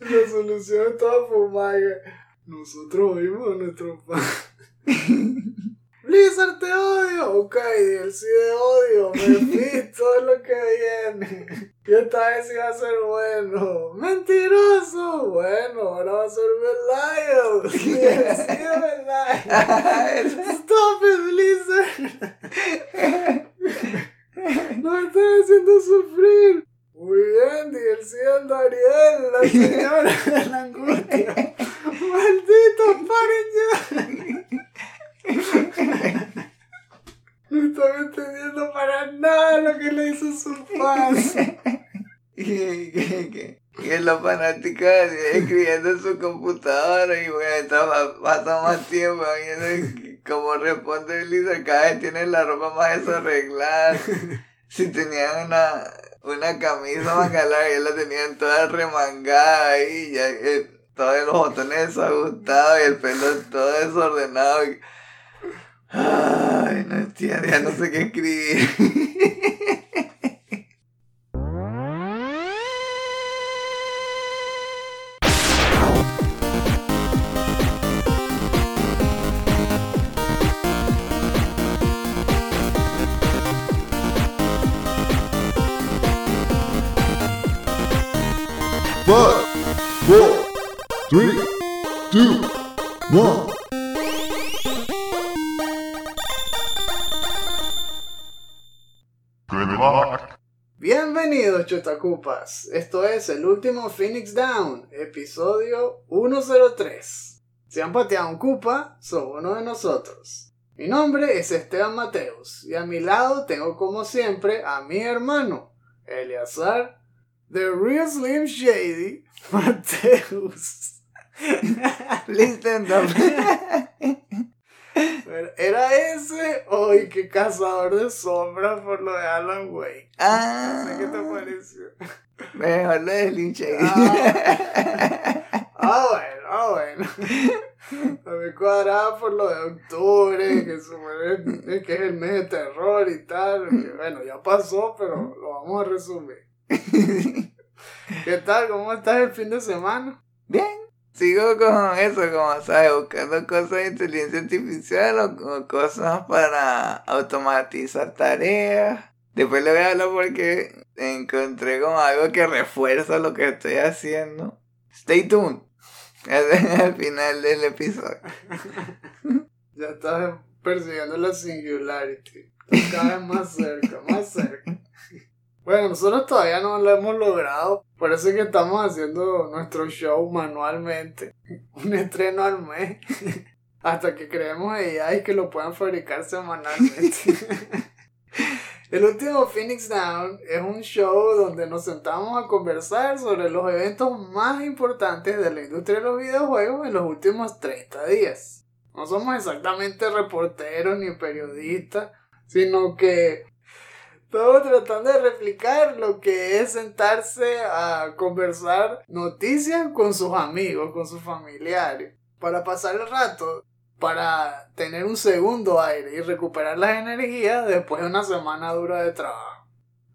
La solución estaba fumada. Nosotros oímos a nuestro padre. Blizzard te odio. Ok, DLC de odio. Mephisto es lo que viene. Y esta vez iba a ser bueno. Mentiroso. Bueno, ahora va a ser Belial. DLC de Belial. Stop it, Blizzard. Nos están haciendo sufrir. Muy bien, de Dariel, la señora de la angustia. Maldito, paren ya. No estaba entendiendo para nada lo que le hizo su padre. Y en los fanáticos escribiendo en su computadora y bueno, pasa más tiempo viendo cómo responde Lisa, cada vez tiene la ropa más desarreglada. Si tenían una, una camisa manga larga, ya la tenían toda remangada ahí, ya eh, todos los botones desajustados y el pelo todo desordenado. Ay, no entiendo, ya no sé qué escribir. Chotacupas. Esto es el último Phoenix Down, episodio 103. Si han pateado un Cupa, son uno de nosotros. Mi nombre es Esteban Mateus y a mi lado tengo como siempre a mi hermano, Eleazar, The Real Slim Shady, Mateus. Listen ¿Era ese o y qué cazador de sombras por lo de Alan Wake? Ah, No sé qué te pareció. mejor lo de Lynch ahí. Ah, ah, bueno, ah, bueno. A mí cuadraba por lo de octubre, que, supone que es el mes de terror y tal. que, bueno, ya pasó, pero lo vamos a resumir. ¿Qué tal? ¿Cómo estás el fin de semana? Bien, sigo con eso, como sabes, buscando cosas de inteligencia artificial o, cosas para automatizar tareas. Después le voy a hablar porque encontré como algo que refuerza lo que estoy haciendo. Stay tuned. Al final del episodio. Ya estás persiguiendo la singularity. Estás cada vez más cerca, más cerca. Bueno, nosotros todavía no lo hemos logrado. Por eso es que estamos haciendo nuestro show manualmente. Un estreno al mes. Hasta que creemos AI que lo puedan fabricar semanalmente. El último Phoenix Down es un show donde nos sentamos a conversar sobre los eventos más importantes de la industria de los videojuegos en los últimos 30 días. No somos exactamente reporteros ni periodistas, sino que estamos tratando de replicar lo que es sentarse a conversar noticias con sus amigos, con sus familiares, para pasar el rato, para tener un segundo aire y recuperar las energías después de una semana dura de trabajo.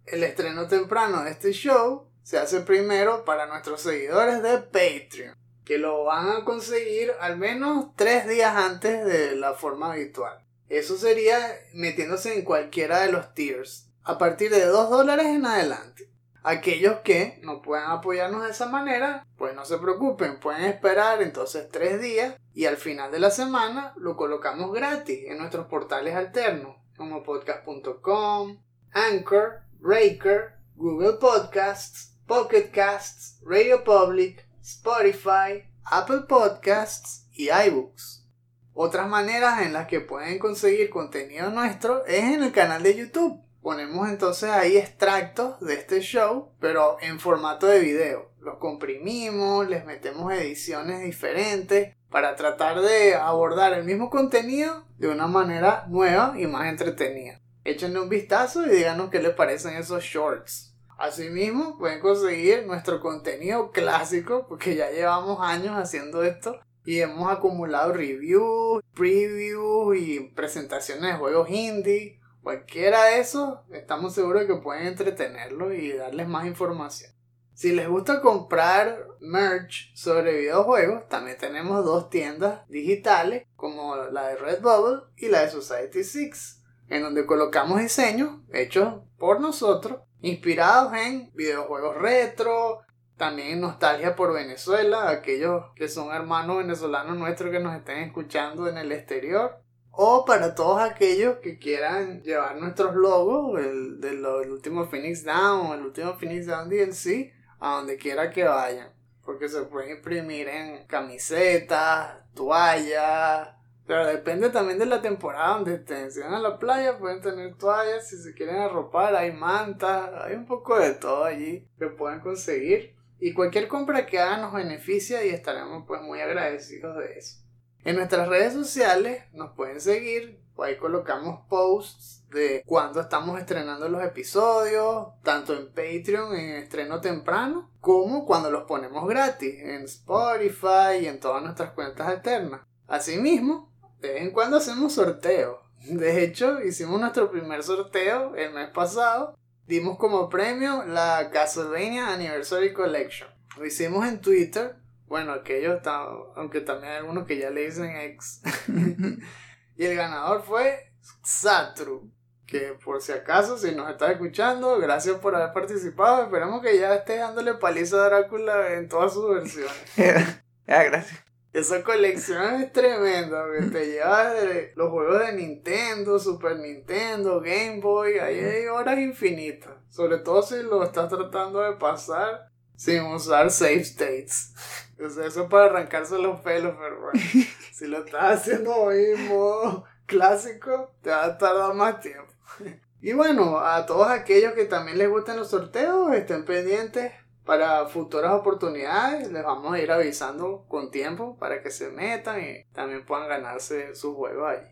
El estreno temprano de este show se hace primero para nuestros seguidores de Patreon, que lo van a conseguir al menos tres días antes de la forma habitual. Eso sería metiéndose en cualquiera de los tiers, a partir de 2 dólares en adelante. Aquellos que no puedan apoyarnos de esa manera, pues no se preocupen, pueden esperar entonces tres días y al final de la semana lo colocamos gratis en nuestros portales alternos como podcast.com, Anchor, Breaker, Google Podcasts, Pocket Casts, Radio Public, Spotify, Apple Podcasts y iBooks. Otras maneras en las que pueden conseguir contenido nuestro es en el canal de YouTube. Ponemos entonces ahí extractos de este show, pero en formato de video. Los comprimimos, les metemos ediciones diferentes para tratar de abordar el mismo contenido de una manera nueva y más entretenida. Échenle un vistazo y díganos qué les parecen esos shorts. Asimismo, pueden conseguir nuestro contenido clásico, porque ya llevamos años haciendo esto y hemos acumulado reviews, previews y presentaciones de juegos indie. Cualquiera de esos, estamos seguros que pueden entretenerlos y darles más información. Si les gusta comprar merch sobre videojuegos, también tenemos dos tiendas digitales como la de Redbubble y la de Society 6, en donde colocamos diseños hechos por nosotros, inspirados en videojuegos retro, también nostalgia por Venezuela, aquellos que son hermanos venezolanos nuestros que nos estén escuchando en el exterior. O para todos aquellos que quieran llevar nuestros logos, el del último Phoenix Down, el último Phoenix Down DLC, a donde quiera que vayan. Porque se pueden imprimir en camisetas, toallas. Pero depende también de la temporada donde estén. Si van a la playa pueden tener toallas. Si se quieren arropar hay mantas. Hay un poco de todo allí que pueden conseguir. Y cualquier compra que hagan nos beneficia y estaremos pues muy agradecidos de eso. En nuestras redes sociales nos pueden seguir. Ahí colocamos posts de cuando estamos estrenando los episodios, tanto en Patreon en estreno temprano, como cuando los ponemos gratis en Spotify y en todas nuestras cuentas alternas. Asimismo, de vez en cuando hacemos sorteos. De hecho, hicimos nuestro primer sorteo el mes pasado. Dimos como premio la Castlevania Anniversary Collection. Lo hicimos en Twitter. Bueno, aquellos, aunque también hay algunos que ya le dicen ex. y el ganador fue Satru que por si acaso, si nos estás escuchando, gracias por haber participado. Esperamos que ya estés dándole paliza a Drácula en todas sus versiones. ya, gracias. Esa colección es tremenda, que te lleva de los juegos de Nintendo, Super Nintendo, Game Boy, ahí hay horas infinitas. Sobre todo si lo estás tratando de pasar sin usar save states. Eso es para arrancarse los pelos, pero bueno, si lo estás haciendo hoy en modo clásico, te va a tardar más tiempo. Y bueno, a todos aquellos que también les gustan los sorteos, estén pendientes para futuras oportunidades. Les vamos a ir avisando con tiempo para que se metan y también puedan ganarse sus juegos ahí.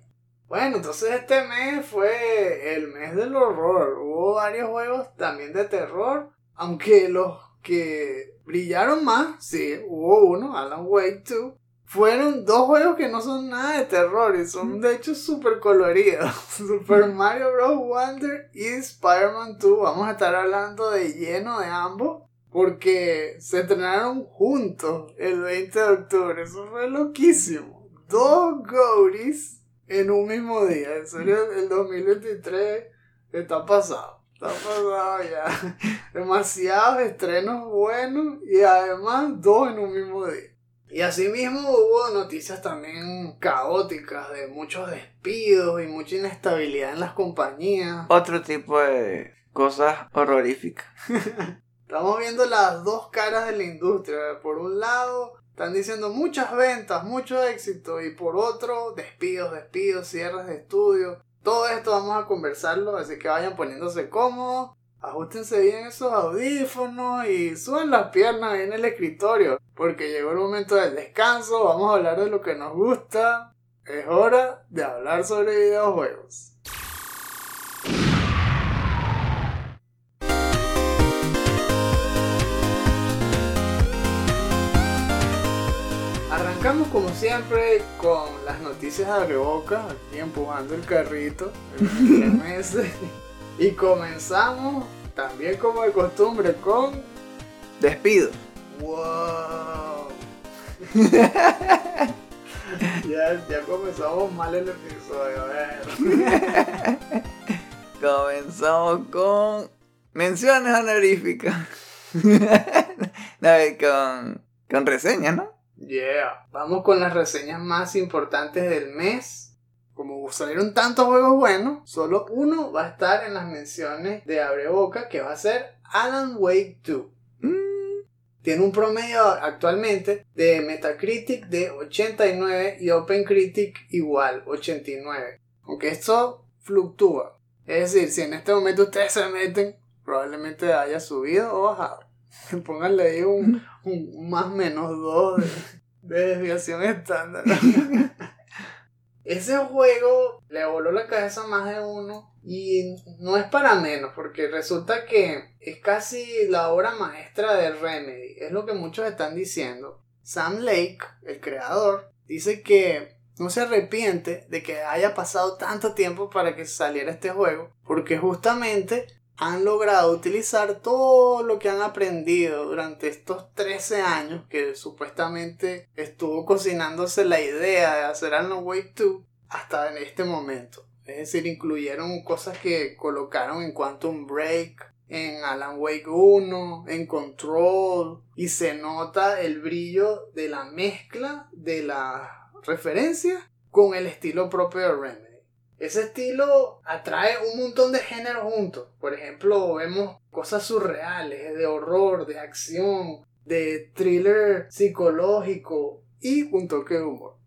Bueno, entonces este mes fue el mes del horror. Hubo varios juegos también de terror, aunque los que brillaron más, sí, hubo uno, Alan Wake 2, fueron dos juegos que no son nada de terror y son de hecho súper coloridos. Super Mario Bros. Wonder y Spider-Man 2. Vamos a estar hablando de lleno de ambos porque se estrenaron juntos el 20 de octubre. Eso fue loquísimo. Dos Gories en un mismo día. En serio, el 2023 está pasado. Está pasado ya. Demasiados estrenos buenos y además dos en un mismo día. Y asimismo hubo noticias también caóticas de muchos despidos y mucha inestabilidad en las compañías. Otro tipo de cosas horroríficas. Estamos viendo las dos caras de la industria. Por un lado, están diciendo muchas ventas, mucho éxito. Y por otro, despidos, despidos, cierres de estudios. Todo esto vamos a conversarlo, así que vayan poniéndose cómodos ajustense bien esos audífonos y suban las piernas ahí en el escritorio, porque llegó el momento del descanso, vamos a hablar de lo que nos gusta, es hora de hablar sobre videojuegos. Arrancamos como siempre con las noticias de boca, aquí empujando el carrito, el y comenzamos también como de costumbre con despido. ¡Wow! ya, ya comenzamos mal el episodio, a ver. comenzamos con menciones honoríficas. no, con, con reseñas, ¿no? Yeah. Vamos con las reseñas más importantes del mes como salieron tantos juegos buenos, solo uno va a estar en las menciones de Abre Boca, que va a ser Alan Wake 2. Mm. Tiene un promedio actualmente de Metacritic de 89 y OpenCritic igual, 89. Aunque esto fluctúa. Es decir, si en este momento ustedes se meten, probablemente haya subido o bajado. Pónganle ahí un, más menos 2 de, de desviación estándar. Ese juego le voló la cabeza a más de uno y no es para menos porque resulta que es casi la obra maestra de Remedy, es lo que muchos están diciendo. Sam Lake, el creador, dice que no se arrepiente de que haya pasado tanto tiempo para que saliera este juego porque justamente han logrado utilizar todo lo que han aprendido durante estos 13 años que supuestamente estuvo cocinándose la idea de hacer Alan Wake 2 hasta en este momento. Es decir, incluyeron cosas que colocaron en Quantum Break, en Alan Wake 1, en Control, y se nota el brillo de la mezcla de la referencia con el estilo propio de Remedy. Ese estilo atrae un montón de géneros juntos. Por ejemplo, vemos cosas surreales, de horror, de acción, de thriller psicológico y un toque de humor.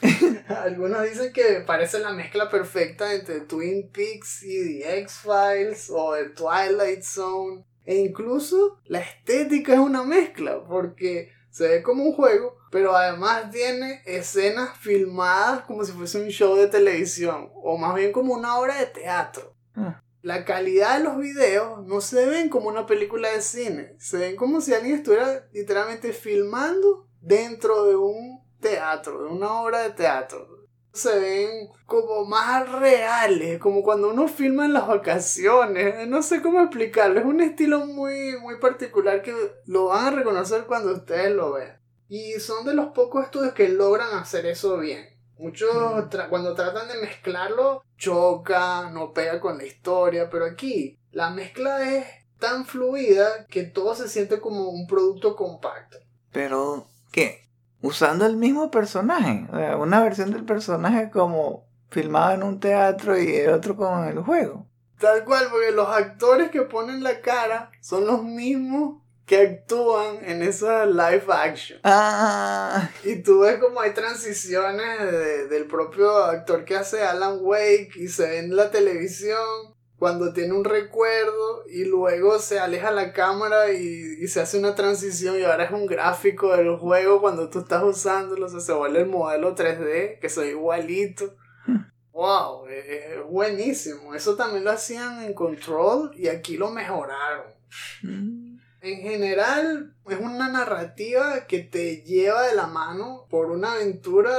Algunos dicen que parece la mezcla perfecta entre Twin Peaks y The X-Files o Twilight Zone. E incluso la estética es una mezcla porque se ve como un juego, pero además tiene escenas filmadas como si fuese un show de televisión o más bien como una obra de teatro. Ah. La calidad de los videos no se ven como una película de cine, se ven como si alguien estuviera literalmente filmando dentro de un teatro, de una obra de teatro. Se ven como más reales, como cuando uno filma en las vacaciones. No sé cómo explicarlo. Es un estilo muy, muy particular que lo van a reconocer cuando ustedes lo vean. Y son de los pocos estudios que logran hacer eso bien. Muchos tra- cuando tratan de mezclarlo, choca, no pega con la historia, pero aquí la mezcla es tan fluida que todo se siente como un producto compacto. Pero, ¿qué? Usando el mismo personaje. O sea, una versión del personaje como filmado en un teatro y el otro como en el juego. Tal cual, porque los actores que ponen la cara son los mismos que actúan en esa live action. Ah, Y tú ves como hay transiciones de- del propio actor que hace Alan Wake y se ve en la televisión cuando tiene un recuerdo y luego se aleja la cámara y, y se hace una transición y ahora es un gráfico del juego cuando tú estás usándolo, o sea, se vuelve el modelo 3D que soy igualito. Wow, es, buenísimo. Eso también lo hacían en Control y aquí lo mejoraron. mm, En general, es una narrativa que te lleva de la mano por una aventura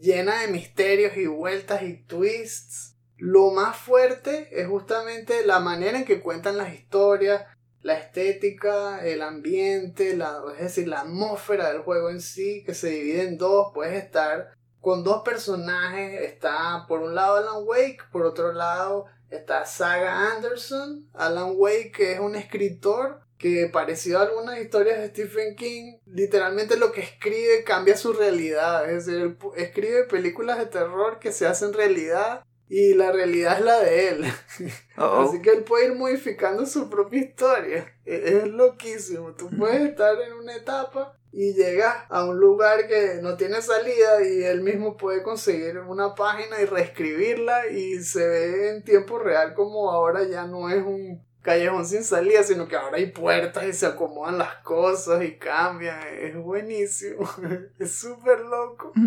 llena de misterios y vueltas y twists. Lo más fuerte es justamente la manera en que cuentan las historias, la estética, el ambiente, es decir, la atmósfera del juego en sí, que se divide en dos. Puedes estar con dos personajes. Está por un lado Alan Wake, por otro lado está Saga Anderson. Alan Wake, que es un escritor que parecido a algunas historias de Stephen King, literalmente lo que escribe cambia su realidad. Es decir, escribe películas de terror que se hacen realidad y la realidad es la de él. oh. Así que él puede ir modificando su propia historia. E- Es loquísimo. Tú puedes estar en una etapa y llegas a un lugar que no tiene salida y él mismo puede conseguir una página y reescribirla y se ve en tiempo real como ahora ya no es un callejón sin salida, sino que ahora hay puertas y se acomodan las cosas y cambian. Es buenísimo. Es súper loco.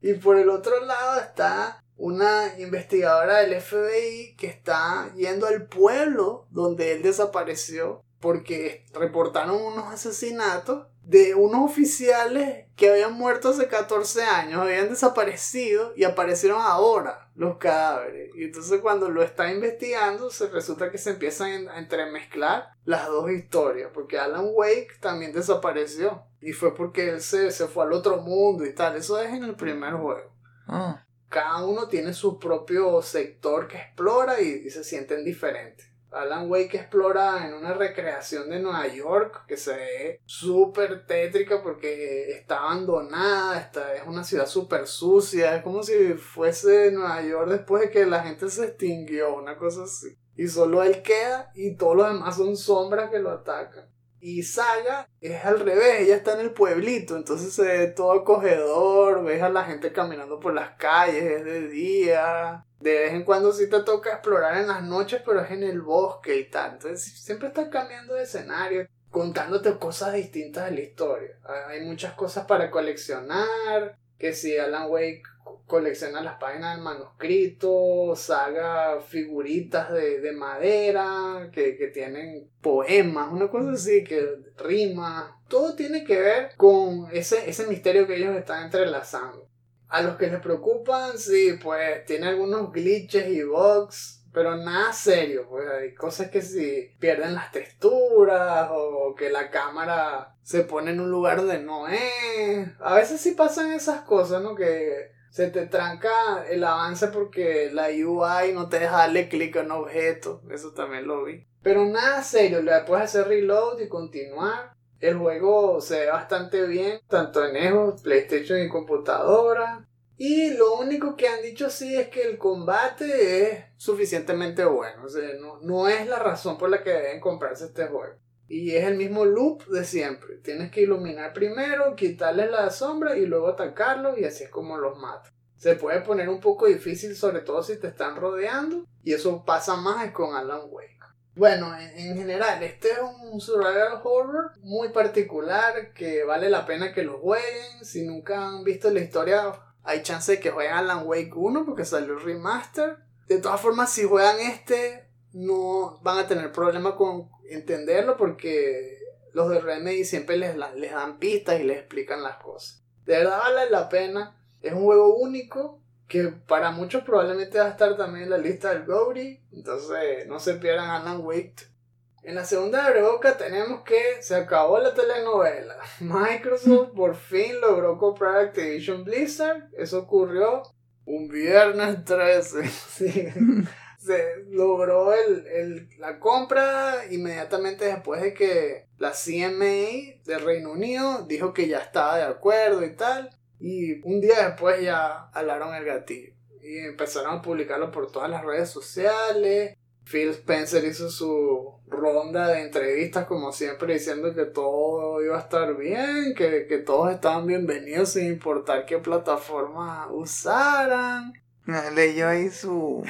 Y por el otro lado está una investigadora del FBI que está yendo al pueblo donde él desapareció porque reportaron unos asesinatos de unos oficiales que habían muerto hace 14 años, habían desaparecido y aparecieron ahora los cadáveres. Y entonces cuando lo está investigando, se resulta que se empiezan a entremezclar las dos historias, porque Alan Wake también desapareció. Y fue porque él se, se fue al otro mundo y tal. Eso es en el primer juego Oh. Cada uno tiene su propio sector que explora y, se sienten diferentes. Alan Wake explora en una recreación de Nueva York que se ve súper tétrica porque está abandonada, está, es una ciudad súper sucia, es como si fuese Nueva York después de que la gente se extinguió, una cosa así. Y solo él queda y todos los demás son sombras que lo atacan. Y Saga es al revés, ella está en el pueblito, entonces se ve todo acogedor, ves a la gente caminando por las calles, es de día. De vez en cuando sí te toca explorar en las noches, pero es en el bosque y tal. Entonces siempre estás cambiando de escenario, contándote cosas distintas de la historia. Hay muchas cosas para coleccionar, que si Alan Wake colecciona las páginas del manuscrito, saga figuritas de, de madera que, que tienen poemas, una cosa así, que rima. Todo tiene que ver con ese, ese misterio que ellos están entrelazando. A los que les preocupan, sí, pues tiene algunos glitches y bugs, Pero nada serio, pues hay cosas que si pierden las texturas o que la cámara se pone en un lugar donde no es. A veces sí pasan esas cosas, ¿no? Que se te tranca el avance porque la UI no te deja darle clic a un objeto. Eso también lo vi. Pero nada serio, le puedes hacer reload y continuar. El juego se ve bastante bien, tanto en Xbox, PlayStation y computadora. Y lo único que han dicho sí es que el combate es suficientemente bueno. No, no es la razón por la que deben comprarse este juego. Y es el mismo loop de siempre. Tienes que iluminar primero, quitarles la sombra y luego atacarlos y así es como los matas. Se puede poner un poco difícil, sobre todo si te están rodeando. Y eso pasa más con Alan Wake. Bueno, en, en, general, este es un survival horror muy particular que vale la pena que lo jueguen. Si nunca han visto la historia, hay chance de que jueguen Alan Wake 1 porque salió el remaster. De todas formas, si juegan este, no van a tener problema con entenderlo porque los de Remedy siempre les, les dan pistas y les explican las cosas. De verdad vale la pena. Es un juego único que para muchos probablemente va a estar también en la lista del Gory. Entonces no se pierdan Alan Wake. En la segunda de boca tenemos que se acabó la telenovela. Microsoft por fin logró comprar Activision Blizzard. Eso ocurrió un viernes 13. Sí. se logró el, el, la compra inmediatamente después de que la CMA del Reino Unido dijo que ya estaba de acuerdo y tal. Y un día después ya alaron el gatillo. Y empezaron a publicarlo por todas las redes sociales. Phil Spencer hizo su ronda de entrevistas como siempre diciendo que todo iba a estar bien, que, que todos estaban bienvenidos sin importar qué plataforma usaran. Leyó ahí su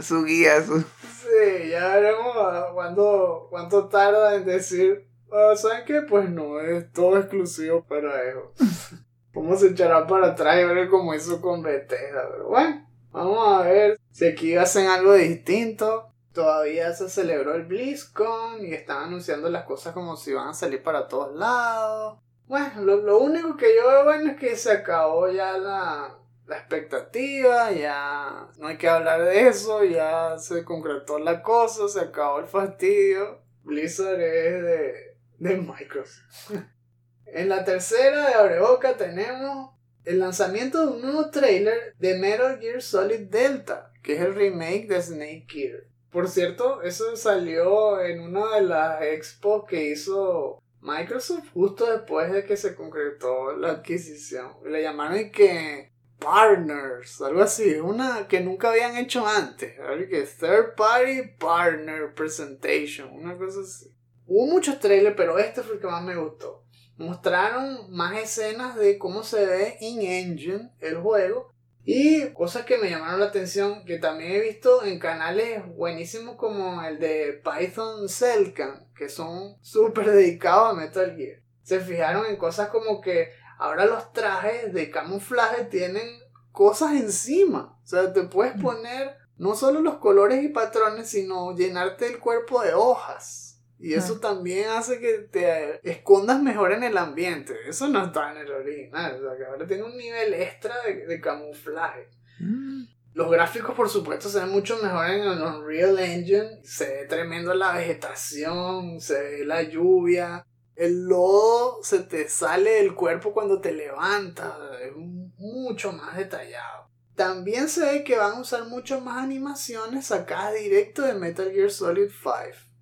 su guía, su... Sí, ya veremos cuánto, cuánto tarda en decir, oh, ¿saben qué? Pues no, es todo exclusivo para eso. ¿Cómo se echará para atrás y ver cómo hizo con Bethesda? Pero bueno, vamos a ver si aquí hacen algo distinto. Todavía se celebró el BlizzCon y están anunciando las cosas como si van a salir para todos lados. Bueno, lo, lo único que yo veo bueno es que se acabó ya la, la expectativa, ya no hay que hablar de eso, ya se concretó la cosa, se acabó el fastidio. Blizzard es de, de Microsoft. en la tercera de Abreboca tenemos el lanzamiento de un nuevo trailer de Metal Gear Solid Delta, que es el remake de Snake Gear. Por cierto, eso salió en una de las expos que hizo Microsoft justo después de que se concretó la adquisición. Le llamaron que Partners, algo así, una que nunca habían hecho antes, que Third Party Partner Presentation, una cosa así. Hubo muchos trailers, pero este fue el que más me gustó. Mostraron más escenas de cómo se ve in-engine el juego y cosas que me llamaron la atención que también he visto en canales buenísimos como el de Python Cellcan, que son súper dedicados a Metal Gear. Se fijaron en cosas como que Ahora los trajes de camuflaje tienen cosas encima. O sea, te puedes Mm. poner no solo los colores y patrones, sino llenarte el cuerpo de hojas. Y eso también hace que te escondas mejor en el ambiente. Eso no está en el original. O sea, que ahora tiene un nivel extra de, de camuflaje. Mm. Los gráficos, por supuesto, se ven mucho mejor en el Unreal Engine. Se ve tremendo la vegetación, se ve la lluvia. El lodo se te sale del cuerpo cuando te levantas. Es mucho más detallado. También se ve que van a usar mucho más animaciones sacadas directo de Metal Gear Solid 5.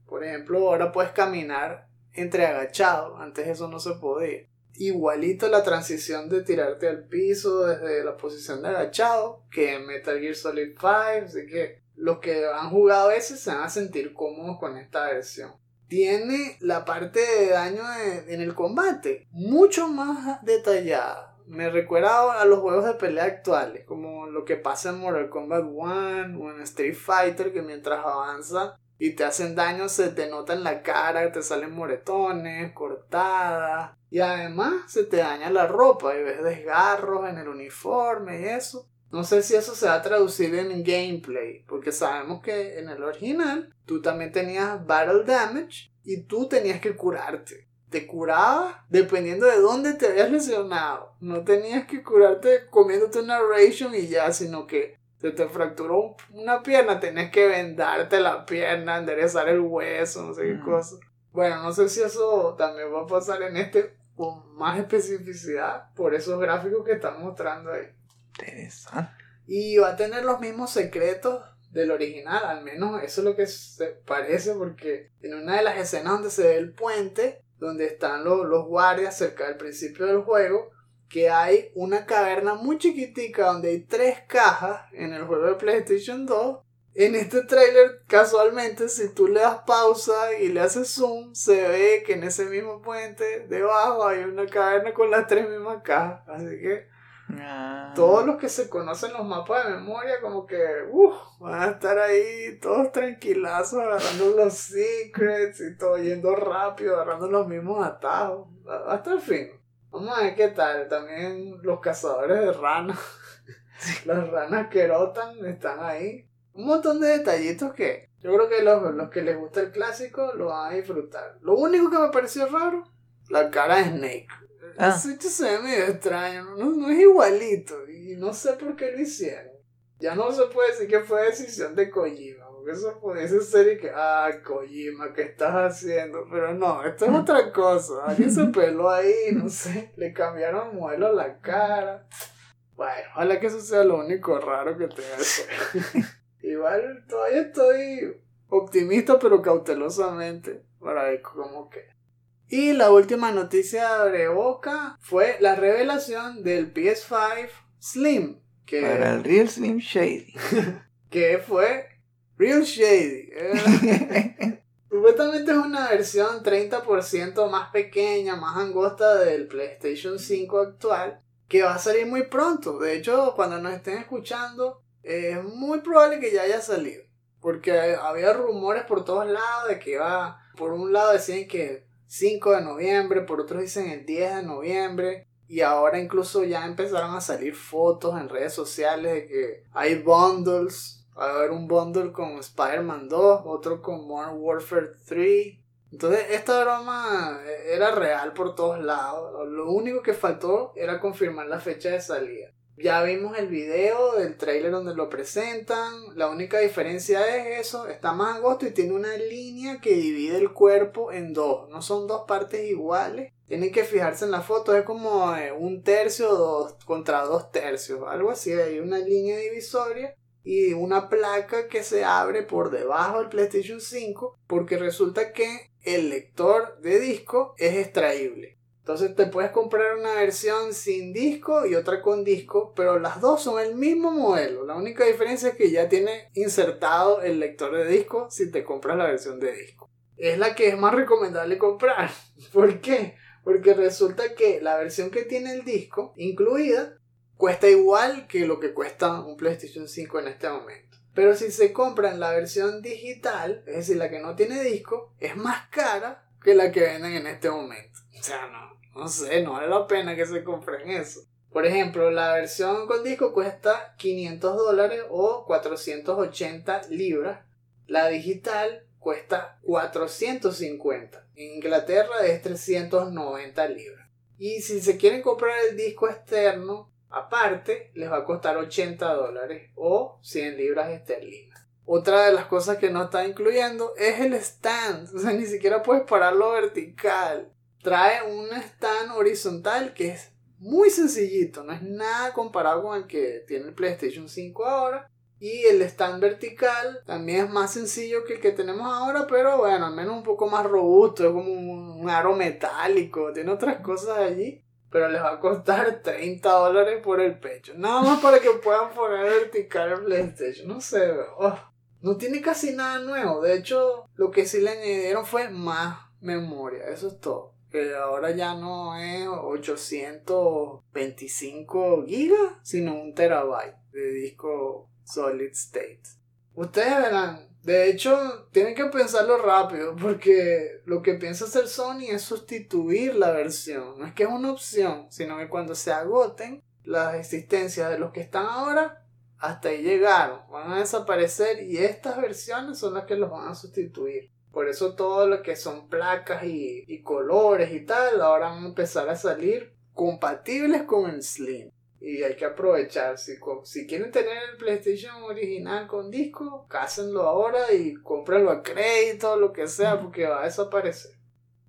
Por ejemplo, ahora puedes caminar entre agachados. Antes eso no se podía. Igualito la transición de tirarte al piso desde la posición de agachado que en Metal Gear Solid 5. Así que los que han jugado ese se van a sentir cómodos con esta versión tiene la parte de daño en el combate mucho más detallada. Me recuerda a los juegos de pelea actuales, como lo que pasa en Mortal Kombat 1 o en Street Fighter, que mientras avanza y te hacen daño se te nota en la cara, te salen moretones, cortadas, y además se te daña la ropa y ves desgarros en el uniforme y eso. No sé si eso se va a traducir en gameplay, porque sabemos que en el original tú también tenías battle damage y tú tenías que curarte. Te curabas dependiendo de dónde te habías lesionado. No tenías que curarte comiéndote una ration y ya, sino que Se te fracturó una pierna, tenés que vendarte la pierna, enderezar el hueso, no sé qué Mm. cosa. Bueno, no sé si eso también va a pasar en este con más especificidad por esos gráficos que están mostrando ahí. Interesante. Y va a tener los mismos secretos del original, al menos eso es lo que se parece, porque en una de las escenas donde se ve el puente, donde están los, los guardias cerca del principio del juego, que hay una caverna muy chiquitica donde hay tres cajas en el juego de PlayStation 2. En este trailer, casualmente, si tú le das pausa y le haces zoom, se ve que en ese mismo puente, debajo hay una caverna con las tres mismas cajas. Así que Ah. todos los que se conocen los mapas de memoria, como que van a estar ahí todos tranquilazos, agarrando los secrets y todo yendo rápido, agarrando los mismos atajos. Hasta el fin. Vamos a ver qué tal. También los cazadores de ranas, las ranas que rotan, están ahí. Un montón de detallitos que yo creo que los, los que les gusta el clásico lo van a disfrutar. Lo único que me pareció raro, la cara de Snake. Ah. Ese hecho se ve medio extraño, no, no- es igualito y no sé por qué lo hicieron. Ya no se puede decir que fue decisión de Kojima, porque eso pudiese ser y que, ah, Kojima, ¿qué estás haciendo? Pero no, esto es otra cosa. Alguien se peló ahí, no sé, le cambiaron modelo a la cara. Bueno, ojalá que eso sea lo único raro que tenga el. Igual todavía estoy optimista, pero cautelosamente, para ver cómo que. Y la última noticia de boca fue la revelación del PS5 Slim, que, Para el Real Slim Shady. que fue Real Shady. Supuestamente es una versión 30% más pequeña, más angosta del PlayStation 5 actual, que va a salir muy pronto. De hecho, cuando nos estén escuchando, es muy probable que ya haya salido. Porque había rumores por todos lados de que iba, por un lado decían que 5 de noviembre, por otros dicen el 10 de noviembre. Y ahora incluso ya empezaron a salir fotos en redes sociales de que hay bundles. Va a haber un bundle con Spider-Man 2, otro con Modern Warfare 3. Entonces esta broma era real por todos lados. Lo único que faltó era confirmar la fecha de salida. Ya vimos el video del trailer donde lo presentan. La única diferencia es eso. Está más angosto y tiene una línea que divide el cuerpo en dos. No son dos partes iguales. Tienen que fijarse en la foto. Es como eh, un tercio dos, contra dos tercios. Algo así. Hay una línea divisoria y una placa que se abre por debajo del PlayStation 5 porque resulta que el lector de disco es extraíble. Entonces te puedes comprar una versión sin disco y otra con disco, pero las dos son el mismo modelo. La única diferencia es que ya tiene insertado el lector de disco si te compras la versión de disco. Es la que es más recomendable comprar. ¿Por qué? Porque resulta que la versión que tiene el disco incluida cuesta igual que lo que cuesta un PlayStation 5 en este momento. Pero si se compra en la versión digital, es decir, la que no tiene disco, es más cara que la que venden en este momento. O sea, no, no sé, no vale la pena que se compren eso. Por ejemplo, la versión con disco cuesta 500 dólares o 480 libras. La digital cuesta 450. En Inglaterra es 390 libras. Y si se quieren comprar el disco externo, aparte, les va a costar 80 dólares o 100 libras esterlinas. Otra de las cosas que no está incluyendo es el stand. O sea, ni siquiera puedes pararlo vertical. Trae un stand horizontal que es muy sencillito. No es nada comparado con el que tiene el PlayStation 5 ahora. Y el stand vertical también es más sencillo que el que tenemos ahora, pero bueno, al menos un poco más robusto. Es como un aro metálico. Tiene otras cosas allí. Pero les va a costar 30 dólares por el pecho. Nada más para que puedan poner vertical el PlayStation. No sé, oh, no tiene casi nada nuevo. De hecho, lo que sí le añadieron fue más memoria. Eso es todo. Que ahora ya no es 825 gigas, sino un terabyte de disco solid state. Ustedes verán, de hecho, tienen que pensarlo rápido porque lo que piensa hacer Sony es sustituir la versión. No es que es una opción, sino que cuando se agoten las existencias de los que están ahora, hasta ahí llegaron. Van a desaparecer y estas versiones son las que los van a sustituir. Por eso todo lo que son placas y, y colores y tal, ahora van a empezar a salir compatibles con el Slim. y hay que aprovechar. Si, si quieren tener el PlayStation original con disco, cásenlo ahora y cómprenlo a crédito, lo que sea, porque va a desaparecer.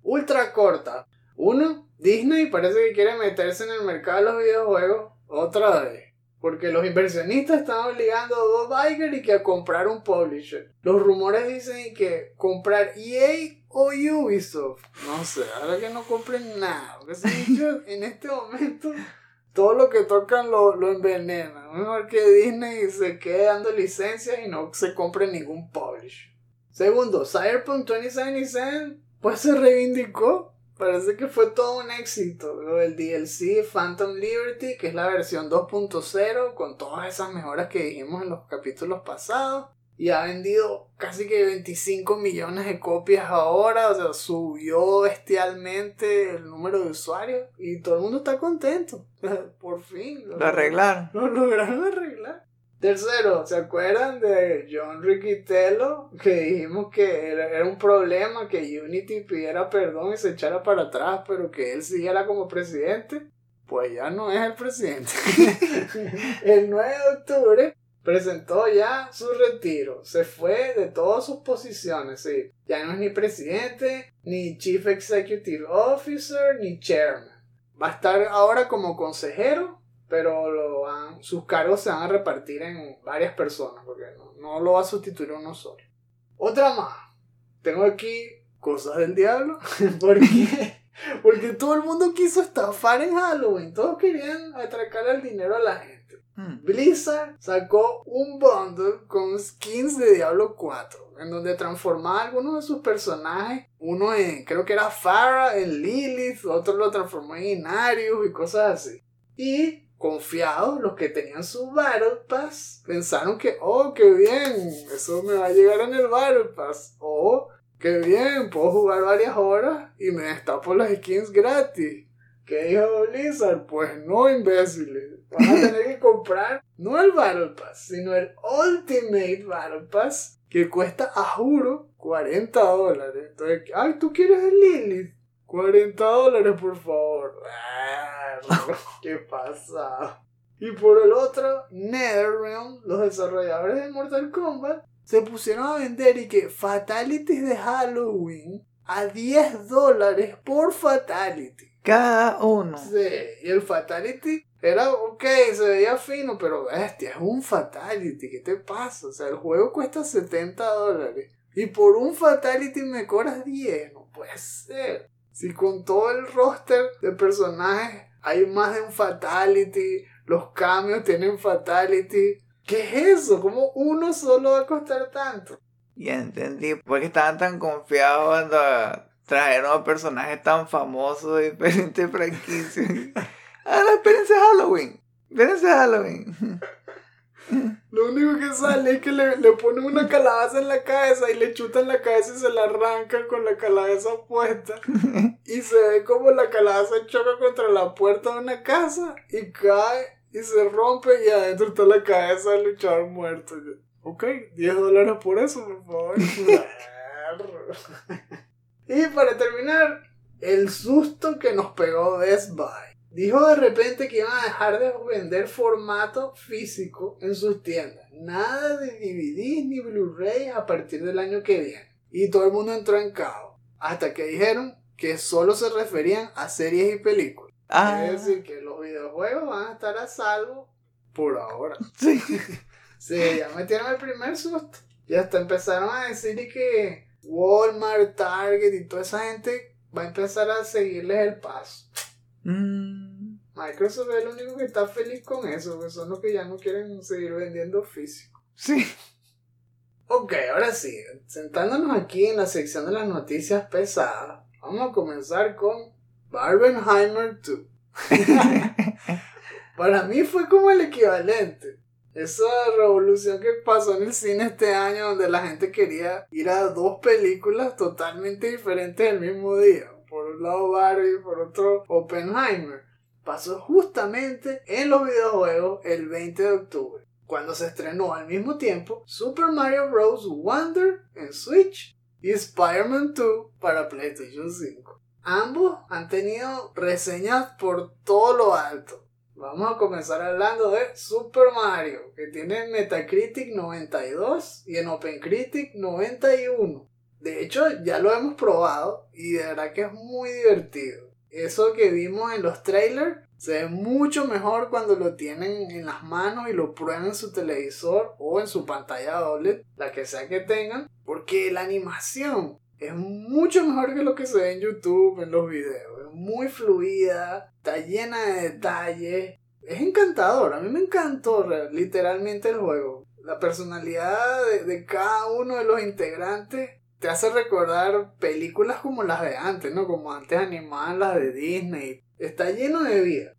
Ultra corta. Uno, Disney parece que quiere meterse en el mercado de los videojuegos otra vez. Porque los inversionistas están obligando a Bob Iger y que a comprar un publisher. Los rumores dicen que comprar EA o Ubisoft. No sé, ahora que no compren nada. Porque ese bicho en este momento todo lo que tocan lo, lo envenena. Mejor que Disney se quede dando licencias y no se compre ningún publisher. Segundo, Cyberpunk 2077 pues se reivindicó. Parece que fue todo un éxito. Lo del DLC Phantom Liberty, que es la versión 2.0, con todas esas mejoras que dijimos en los capítulos pasados. Y ha vendido casi que 25 millones de copias ahora. O sea, subió bestialmente el número de usuarios. Y todo el mundo está contento. Por fin. Lo arreglaron. Lo lograron arreglar. Tercero, ¿se acuerdan de John Riquitello? Que dijimos que era, un problema que Unity pidiera perdón y se echara para atrás, pero que él siguiera como presidente. Pues ya no es el presidente. el 9 de octubre presentó ya su retiro. Se fue de todas sus posiciones, sí. Ya no es ni presidente, ni Chief Executive Officer, ni Chairman. Va a estar ahora como consejero pero lo van, sus cargos se van a repartir en varias personas, porque no, no lo va a sustituir uno solo. Otra más. Tengo aquí cosas del diablo. ¿Por qué? Porque todo el mundo quiso estafar en Halloween. Todos querían atracar el dinero a la gente. Hmm. Blizzard sacó un bundle con skins de Diablo 4, en donde transformaba a algunos de sus personajes, uno en, creo que era Farah, en Lilith, otro lo transformó en Inarius y cosas así. Y confiados, los que tenían su Battle Pass, pensaron que, oh, qué bien, eso me va a llegar en el Battle Pass. Oh, qué bien, puedo jugar varias horas y me destapo las skins gratis. ¿Qué dijo Blizzard? Pues no, imbéciles. Van a tener que comprar no el Battle Pass, sino el Ultimate Battle Pass, que cuesta, a juro, 40 dólares. Entonces, ay, ¿tú quieres el Lilith? 40 dólares, por favor. ¿Qué pasa? Y por el otro, NetherRealm, los desarrolladores de Mortal Kombat, se pusieron a vender y que Fatalities de Halloween a 10 dólares por Fatality. Cada uno. Sí, y el Fatality era ok, se veía fino, pero bestia, es un Fatality, ¿qué te pasa? O sea, el juego cuesta 70 dólares. Y por un Fatality me cobras 10, no puede ser. Si con todo el roster de personajes hay más de un Fatality, los cambios tienen Fatality. ¿Qué es eso? ¿Cómo uno solo va a costar tanto? Ya entendí. Porque estaban tan confiados cuando trajeron a personajes tan famosos de diferentes franquicias. Ah, no, espérense Halloween. Espérense Halloween. Lo único que sale es que le, le ponen una calabaza en la cabeza y le chutan la cabeza y se la arrancan con la calabaza puesta. Y se ve como la calabaza choca contra la puerta de una casa y cae y se rompe y adentro está la cabeza del luchador muerto. Yo, ok, 10 dólares por eso, por favor. y para terminar, el susto que nos pegó Best Buy. Dijo de repente que iban a dejar de vender formato físico en sus tiendas. Nada de DVD ni Blu-ray a partir del año que viene. Y todo el mundo entró en caos. Hasta que dijeron que solo se referían a series y películas. Ah, Es decir, que los videojuegos van a estar a salvo por ahora. sí. Sí, ya metieron el primer susto. Y hasta empezaron a decir que Walmart, Target y toda esa gente va a empezar a seguirles el paso. Mm, Microsoft es el único que está feliz con eso, que son los que ya no quieren seguir vendiendo físico. sí. Ok, ahora sí, sentándonos aquí en la sección de las noticias pesadas, vamos a comenzar con Barbenheimer 2. Para mí fue como el equivalente. Esa revolución que pasó en el cine este año donde la gente quería ir a dos películas totalmente diferentes el mismo día. Por un lado Barbie y por otro Oppenheimer. Pasó justamente en los videojuegos el 20 de octubre. Cuando se estrenó al mismo tiempo Super Mario Bros. Wonder en Switch y Spider-Man 2 para PlayStation 5. Ambos han tenido reseñas por todo lo alto. Vamos a comenzar hablando de Super Mario, que tiene en Metacritic 92 y en OpenCritic 91. De hecho, ya lo hemos probado y de verdad que es muy divertido. Eso que vimos en los trailers se ve mucho mejor cuando lo tienen en las manos y lo prueban en su televisor o en su pantalla doble, la que sea que tengan, porque la animación es mucho mejor que lo que se ve en YouTube, en los videos. Es muy fluida, está llena de detalles. Es encantador, a mí me encantó literalmente el juego. La personalidad de, de cada uno de los integrantes te hace recordar películas como las de antes, ¿no? Como antes animaban las de Disney. Está lleno de vida.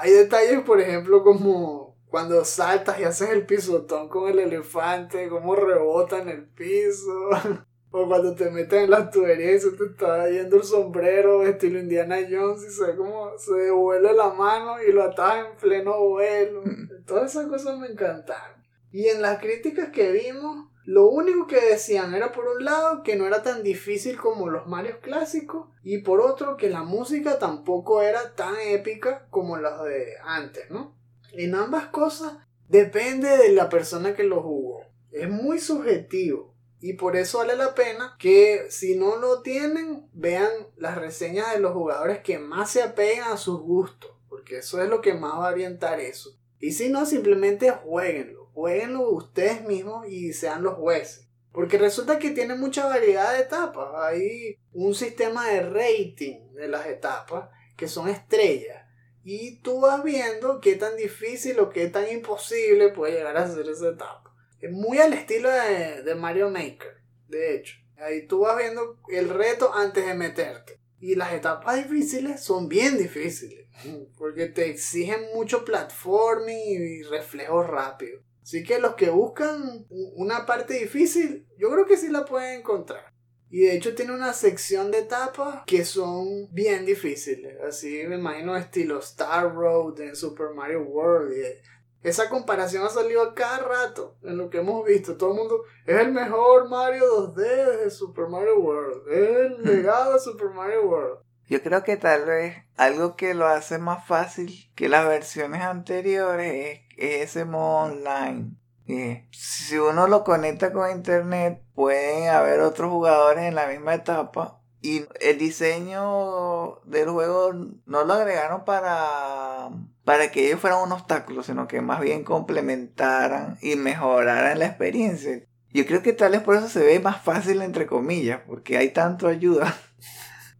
Hay detalles, por ejemplo, como cuando saltas y haces el pisotón con el elefante, cómo rebota en el piso. o cuando te metes en las tuberías y se te está yendo el sombrero estilo Indiana Jones y se ve como se devuelve la mano y lo atas en pleno vuelo. Mm. Todas esas cosas me encantaron. Y en las críticas que vimos, lo único que decían era por un lado que no era tan difícil como los Mario clásicos y por otro que la música tampoco era tan épica como las de antes, ¿no? En ambas cosas depende de la persona que lo jugó. Es muy subjetivo y por eso vale la pena que si no lo tienen vean las reseñas de los jugadores que más se apegan a sus gustos porque eso es lo que más va a orientar eso. Y si no, simplemente jueguenlo jueguenlo ustedes mismos y sean los jueces. Porque resulta que tiene mucha variedad de etapas. Hay un sistema de rating de las etapas que son estrellas. Y tú vas viendo qué tan difícil o qué tan imposible puede llegar a ser esa etapa. Es muy al estilo de, de Mario Maker, de hecho. Ahí tú vas viendo el reto antes de meterte. Y las etapas difíciles son bien difíciles. Porque te exigen mucho platforming y reflejos rápidos. Así que los que buscan una parte difícil, yo creo que sí la pueden encontrar. Y de hecho tiene una sección de etapas que son bien difíciles. Así me imagino estilo Star Road en Super Mario World. Y esa comparación ha salido a cada rato en lo que hemos visto. Todo el mundo es el mejor Mario 2D de Super Mario World. Es el legado de Super Mario World. Yo creo que tal vez algo que lo hace más fácil que las versiones anteriores es ese modo online. Eh, si uno lo conecta con internet, pueden haber otros jugadores en la misma etapa. Y el diseño del juego no lo agregaron para, para que ellos fueran un obstáculo, sino que más bien complementaran y mejoraran la experiencia. Yo creo que tal vez por eso se ve más fácil, entre comillas, porque hay tanto ayuda.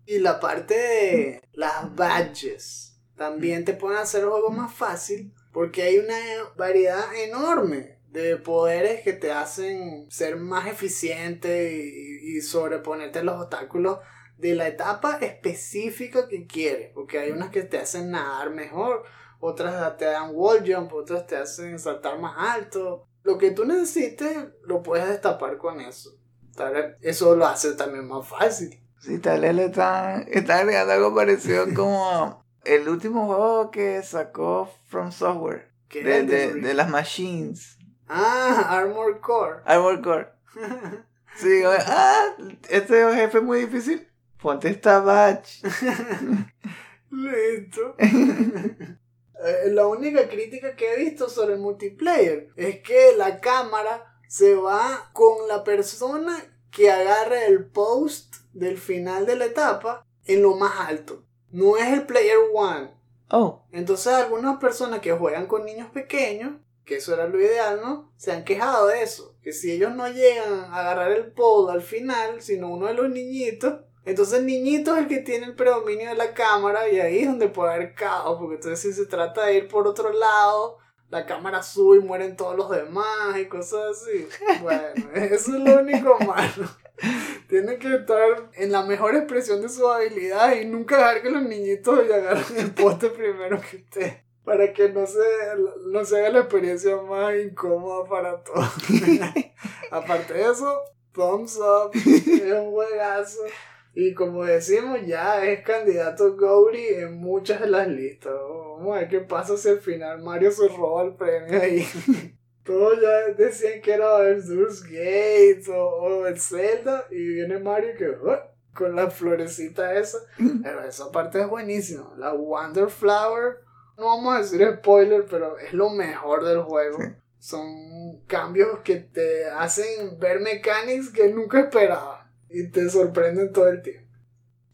Y la parte de las badges también te pueden hacer el juego más fácil porque hay una variedad enorme de poderes que te hacen ser más eficiente y, y sobreponerte los obstáculos de la etapa específica que quieres. Porque hay unas que te hacen nadar mejor, otras te dan wall jump, otras te hacen saltar más alto. Lo que tú necesites lo puedes destapar con eso. Eso lo hace también más fácil. Sí, tal vez le están, están agregando algo parecido como el último juego que sacó From Software. ¿Qué De, de, las machines. Ah, Armor Core. Armor Core. Sí, oye, ah, este jefe es muy difícil. Ponte esta batch. Listo. Eh, la única crítica que he visto sobre el multiplayer es que la cámara se va con la persona que agarre el post del final de la etapa en lo más alto. No es el player one. Oh, Entonces algunas personas que juegan con niños pequeños, que eso era lo ideal, ¿no? Se han quejado de eso. Que si ellos no llegan a agarrar el pod al final, sino uno de los niñitos, entonces el niñito es el que tiene el predominio de la cámara y ahí es donde puede haber caos, porque entonces si se trata de ir por otro lado, la cámara sube y mueren todos los demás y cosas así. Bueno, eso es lo único malo. Tiene que estar en la mejor expresión de su habilidad y nunca dejar que los niñitos agarren el poste primero que usted. Para que no se, no se haga la experiencia más incómoda para todos. Aparte de eso, thumbs up. Es un juegazo. Y como decimos, ya es candidato Gouri en muchas de las listas. Vamos a ver qué pasa si al final Mario se roba el premio ahí. Todos ya decían que era Baldur's Gates o, o el Zelda. Y viene Mario que con la florecita esa. Pero esa parte es buenísima. La Wonder Flower No vamos a decir spoiler, pero es lo mejor del juego. Sí. Son cambios que te hacen ver mechanics que nunca esperaba y te sorprenden todo el tiempo.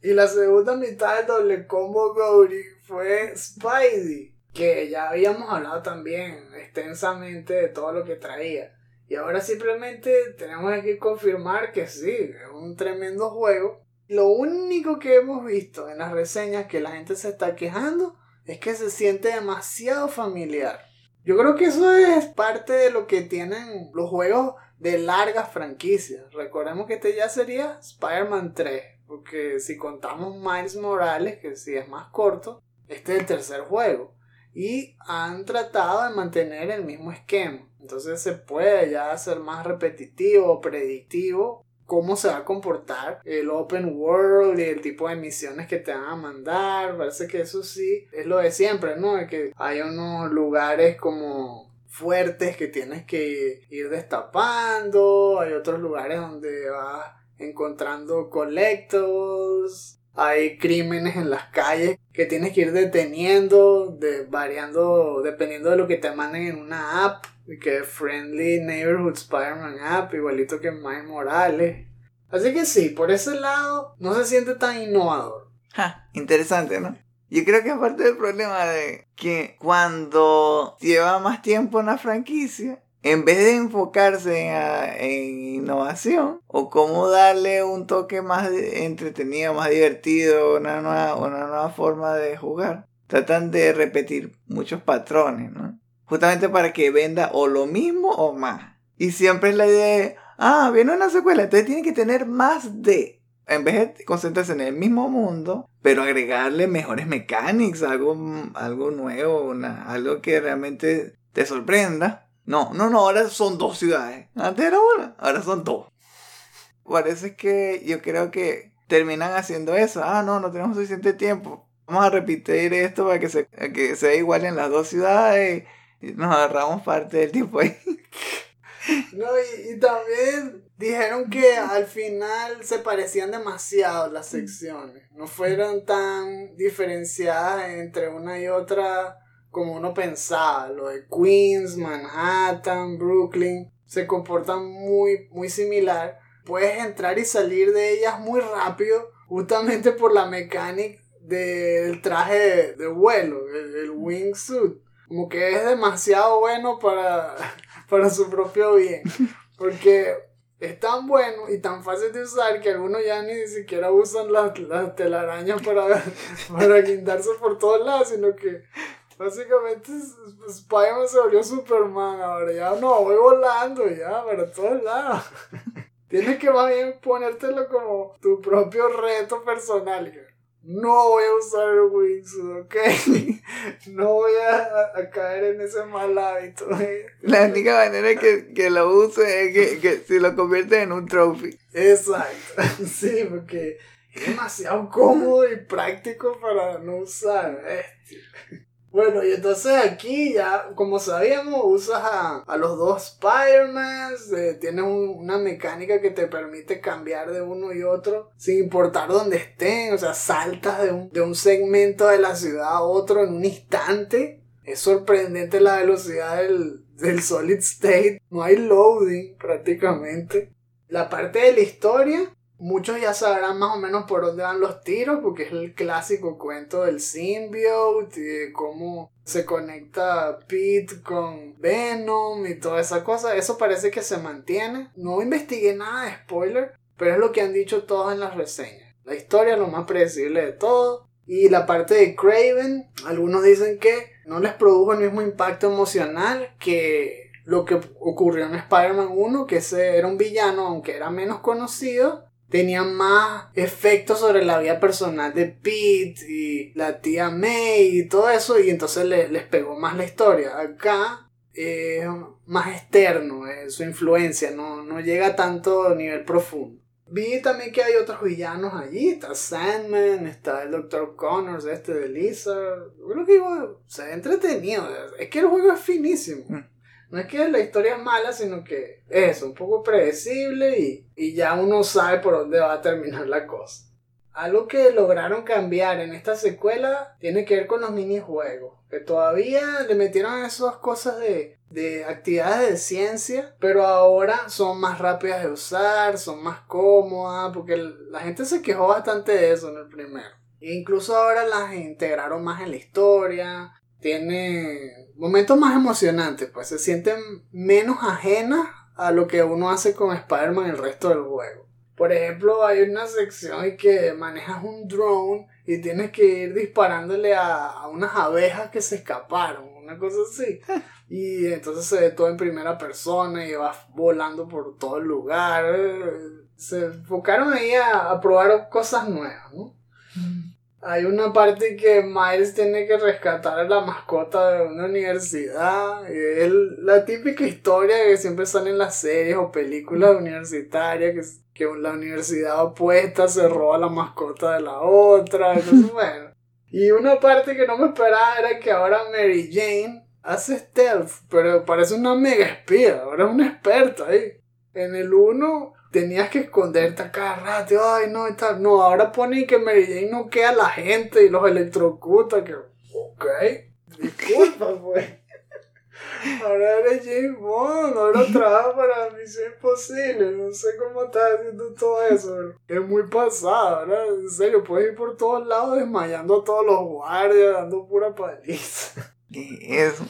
Y la segunda mitad del doble combo Gory fue Spidey, que ya habíamos hablado también extensamente de todo lo que traía. Y ahora simplemente tenemos que confirmar que sí, es un tremendo juego. Lo único que hemos visto en las reseñas que la gente se está quejando es que se siente demasiado familiar. Yo creo que eso es parte de lo que tienen los juegos de largas franquicias. Recordemos que este ya sería Spider-Man 3, porque si contamos Miles Morales, que sí es más corto, este es el tercer juego. Y han tratado de mantener el mismo esquema. Entonces se puede ya hacer más repetitivo, predictivo, cómo se va a comportar el open world y el tipo de misiones que te van a mandar. Parece que eso sí es lo de siempre, ¿no? Que hay unos lugares como fuertes que tienes que ir destapando, hay otros lugares donde vas encontrando collectos, hay crímenes en las calles que tienes que ir deteniendo, de, variando dependiendo de lo que te manden en una app, que es Friendly Neighborhood Spider-Man App, igualito que Miles Morales. Así que sí, por ese lado no se siente tan innovador. Ja, interesante, ¿no? Yo creo que es parte del problema de que cuando lleva más tiempo una franquicia, en vez de enfocarse en, a- en innovación o cómo darle un toque más entretenido, más divertido, una nueva, forma de jugar, tratan de repetir muchos patrones, ¿no? Justamente para que venda o lo mismo o más. Y siempre es la idea de, ah, viene una secuela, entonces tiene que tener más de en vez de concentrarse en el mismo mundo, pero agregarle mejores mechanics, algo, nuevo, algo que realmente te sorprenda. No, no, no, ahora son dos ciudades. Antes era una, ahora son dos. Parece que yo creo que terminan haciendo eso. Ah, no, no tenemos suficiente tiempo. Vamos a repetir esto para que, se, que sea igual en las dos ciudades. Y nos agarramos parte del tiempo ahí. No, y, y también dijeron que al final se parecían demasiado las secciones. No fueron tan diferenciadas entre una y otra como uno pensaba. Lo de Queens, Manhattan, Brooklyn se comportan muy, muy similar. Puedes entrar y salir de ellas muy rápido justamente por la mecánica del traje de, vuelo, el, el wingsuit. Como que es demasiado bueno para, para su propio bien. Porque es tan bueno y tan fácil de usar que algunos ya ni siquiera usan las, las telarañas para, para guindarse por todos lados, sino que básicamente Spider-Man se volvió Superman ahora. Ya no, voy volando ya para todos lados. Tienes que más bien ponértelo como tu propio reto personal. No voy a usar el wingsuit, ¿ok? No voy a, a caer en ese mal hábito. ¿eh? La única manera que, que lo use es que, que si lo conviertes en un trophy. Exacto. Sí, porque es demasiado cómodo y práctico para no usar. Este. Bueno, y entonces aquí ya, como sabíamos, usas a, a los dos Spider-Man, eh, tienes un- una mecánica que te permite cambiar de uno y otro sin importar dónde estén, o sea, saltas de un, de un segmento de la ciudad a otro en un instante. Es sorprendente la velocidad del, del Solid State, no hay loading prácticamente. La parte de la historia, muchos ya sabrán más o menos por dónde van los tiros, porque es el clásico cuento del symbiote y de cómo se conecta Pete con Venom y toda esa cosa. Eso parece que se mantiene. No investigué nada de spoiler, pero es lo que han dicho todos en las reseñas. La historia es lo más predecible de todo. Y la parte de Craven, algunos dicen que no les produjo el mismo impacto emocional que lo que ocurrió en Spider-Man 1, que ese era un villano, aunque era menos conocido, tenía más efecto sobre la vida personal de Pete y la tía May y todo eso, y entonces le- les pegó más la historia. Acá es más externo eh, su influencia, no, no llega tanto a nivel profundo. Vi también que hay otros villanos allí, está Sandman, está el Dr. Connors, este de Lizard. Creo que igual se ve entretenido, es que el juego es finísimo. Mm. No es que la historia es mala, sino que es un poco predecible y, y ya uno sabe por dónde va a terminar la cosa. Algo que lograron cambiar en esta secuela tiene que ver con los minijuegos. Que todavía le metieron esas cosas de, de actividades de ciencia, pero ahora son más rápidas de usar, son más cómodas, porque la gente se quejó bastante de eso en el primero. E incluso ahora las integraron más en la historia, tiene momentos más emocionantes, pues se sienten menos ajenas a lo que uno hace con Spider-Man el resto del juego. Por ejemplo, hay una sección en que manejas un drone y tienes que ir disparándole a, a unas abejas que se escaparon, una cosa así. Y entonces se ve todo en primera persona y vas volando por todo el lugar. Se enfocaron ahí a, a probar cosas nuevas, ¿no? Hay una parte que Miles tiene que rescatar a la mascota de una universidad. Es la típica historia que siempre sale en las series o películas universitarias, que, que la universidad opuesta se roba la mascota de la otra. Entonces, bueno. Y una parte que no me esperaba era que ahora Mary Jane hace stealth, pero parece una mega espía. Ahora es una experta ahí. En el 1 tenías que esconderte a cada rato. Ay, no, y tal. No, ahora ponen que Mary Jane no queda a la gente y los electrocuta. Que, ok, disculpa, pues. Ahora eres James Bond, ahora trabaja para Misión Imposible. No sé cómo estás haciendo todo eso. Es muy pasado, ¿verdad? En serio, puedes ir por todos lados desmayando a todos los guardias, dando pura paliza. Eso,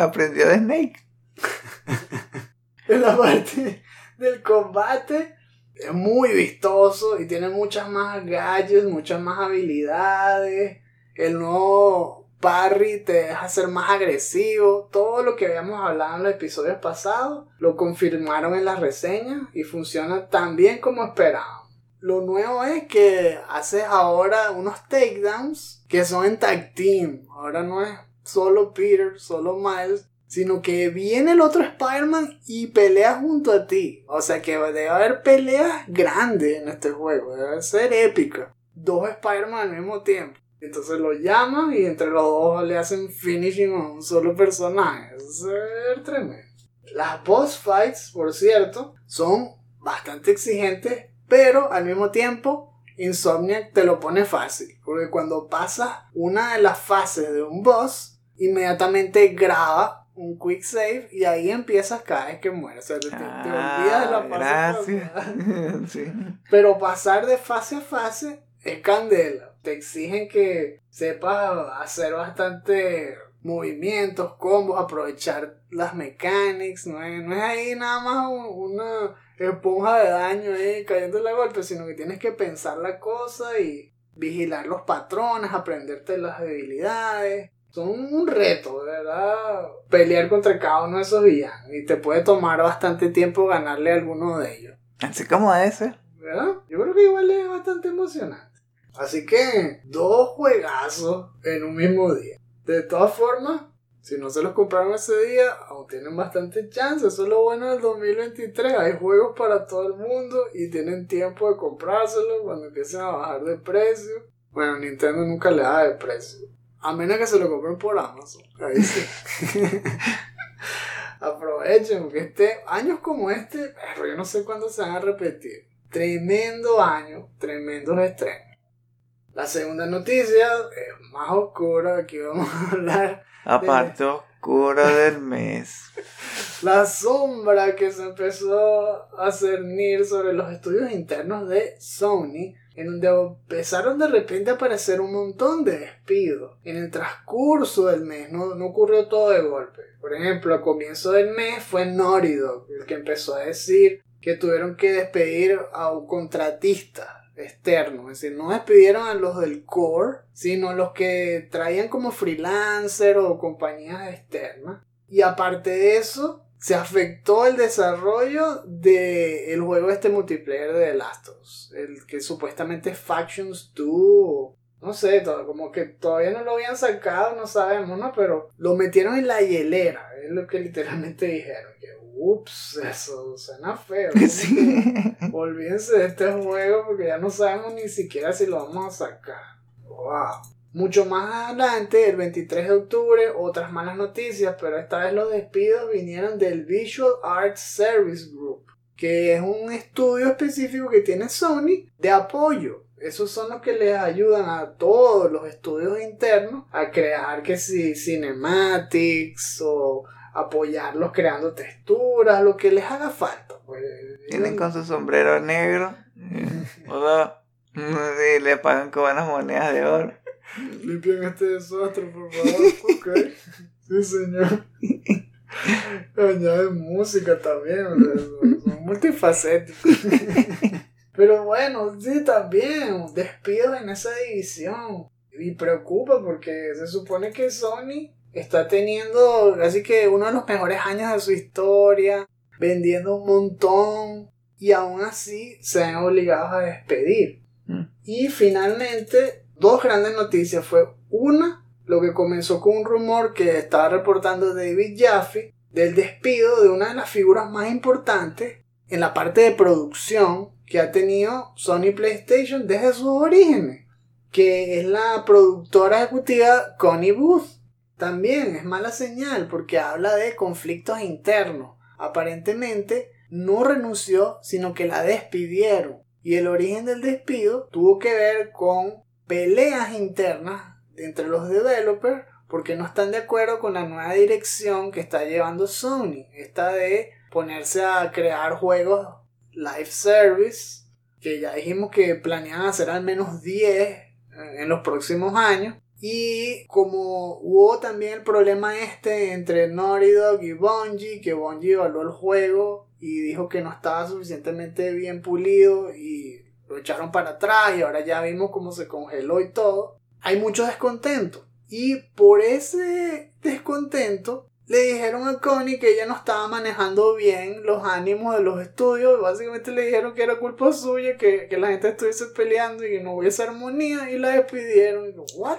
aprendió de Snake. en la parte del combate es muy vistoso y tiene muchas más gadgets, muchas más habilidades. El nuevo parry te deja ser más agresivo. Todo lo que habíamos hablado en los episodios pasados lo confirmaron en las reseñas y funciona tan bien como esperaban. Lo nuevo es que haces ahora unos takedowns que son en tag team. Ahora no es solo Peter, solo Miles, sino que viene el otro Spider-Man y pelea junto a ti. O sea que debe haber peleas grandes en este juego, debe ser épica. Dos Spider-Man al mismo tiempo. Entonces lo llaman y entre los dos le hacen finishing a un solo personaje. Eso ser tremendo. Las boss fights, por cierto, son bastante exigentes, pero al mismo tiempo Insomniac te lo pone fácil. Porque cuando pasas una de las fases de un boss, inmediatamente graba un quick save y ahí empiezas cada vez que mueres. O sea, te, te olvidas de la fase Ah, sí. Pero pasar de fase a fase es candela. Te exigen que sepas hacer bastante movimientos, combos, aprovechar las mechanics. No es, no es ahí nada más un- una esponja de daño ahí cayendo la golpe, sino que tienes que pensar la cosa y vigilar los patrones, aprenderte las debilidades. Son un reto, de verdad, pelear contra cada uno de esos villanos. Y te puede tomar bastante tiempo ganarle a alguno de ellos. Así como ser. ¿verdad? Yo creo que igual es bastante emocionante. Así que, dos juegazos en un mismo día. De todas formas, si no se los compraron ese día, aún tienen bastante chance. Eso es lo bueno del 2023. Hay juegos para todo el mundo y tienen tiempo de comprárselos cuando empiecen a bajar de precio. Bueno, Nintendo nunca le da de precio. A menos que se lo compren por Amazon. Ahí sí. Aprovechen, porque este, años como este, pero yo no sé cuándo se van a repetir. Tremendo año, tremendos estrenos. La segunda noticia es más oscura, aquí vamos a hablar La parte oscura del mes. la sombra que se empezó a cernir sobre los estudios internos de Sony, en donde empezaron de repente a aparecer un montón de despidos. En el transcurso del mes, no, no ocurrió todo de golpe. Por ejemplo, a comienzo del mes fue Naughty Dog el que empezó a decir que tuvieron que despedir a un contratista externo, es decir, no despidieron a los del core, sino los que traían como freelancer o compañías externas. Y aparte de eso, se afectó el desarrollo del juego este multiplayer de The Last of Us, el que supuestamente es Factions 2, o no sé, todo, como que todavía no lo habían sacado, no sabemos, ¿no? Pero lo metieron en la hielera, es lo que literalmente dijeron, que ups, eso suena feo. Sí. Olvídense de este juego porque ya no sabemos ni siquiera si lo vamos a sacar. Wow. Mucho más adelante, el 23 de octubre, otras malas noticias, pero esta vez los despidos vinieron del Visual Arts Service Group, que es un estudio específico que tiene Sony de apoyo esos son los que les ayudan a todos los estudios internos a crear que si cinematics o apoyarlos creando texturas, lo que les haga falta. Pues, Vienen con su sombrero negro. Hola. Y le pagan con buenas monedas de oro. Limpian este desastre, por favor. Ok. Sí, señor. Añaden música también, o sea, son, multifacéticos. Pero bueno, sí, también, despidos en esa división. Y preocupa porque se supone que Sony está teniendo casi que uno de los mejores años de su historia, vendiendo un montón, y aún así se ven obligados a despedir. Mm. Y finalmente, dos grandes noticias. Fue una, lo que comenzó con un rumor que estaba reportando David Jaffe del despido de una de las figuras más importantes en la parte de producción que ha tenido Sony PlayStation desde sus orígenes, que es la productora ejecutiva Connie Booth. También es mala señal porque habla de conflictos internos. Aparentemente no renunció, sino que la despidieron. Y el origen del despido tuvo que ver con peleas internas entre los developers porque no están de acuerdo con la nueva dirección que está llevando Sony. Esta de ponerse a crear juegos live service, que ya dijimos que planean hacer al menos 10 en los próximos años. Y como hubo también el problema este entre Naughty Dog y Bungie, que Bungie evaluó el juego y dijo que no estaba suficientemente bien pulido y lo echaron para atrás y ahora ya vimos cómo se congeló y todo. Hay mucho descontento. Y por ese descontento le dijeron a Connie que ella no estaba manejando bien los ánimos de los estudios. Básicamente le dijeron que era culpa suya, que, que la gente estuviese peleando y que no hubiese armonía y la despidieron. Y yo, ¿what?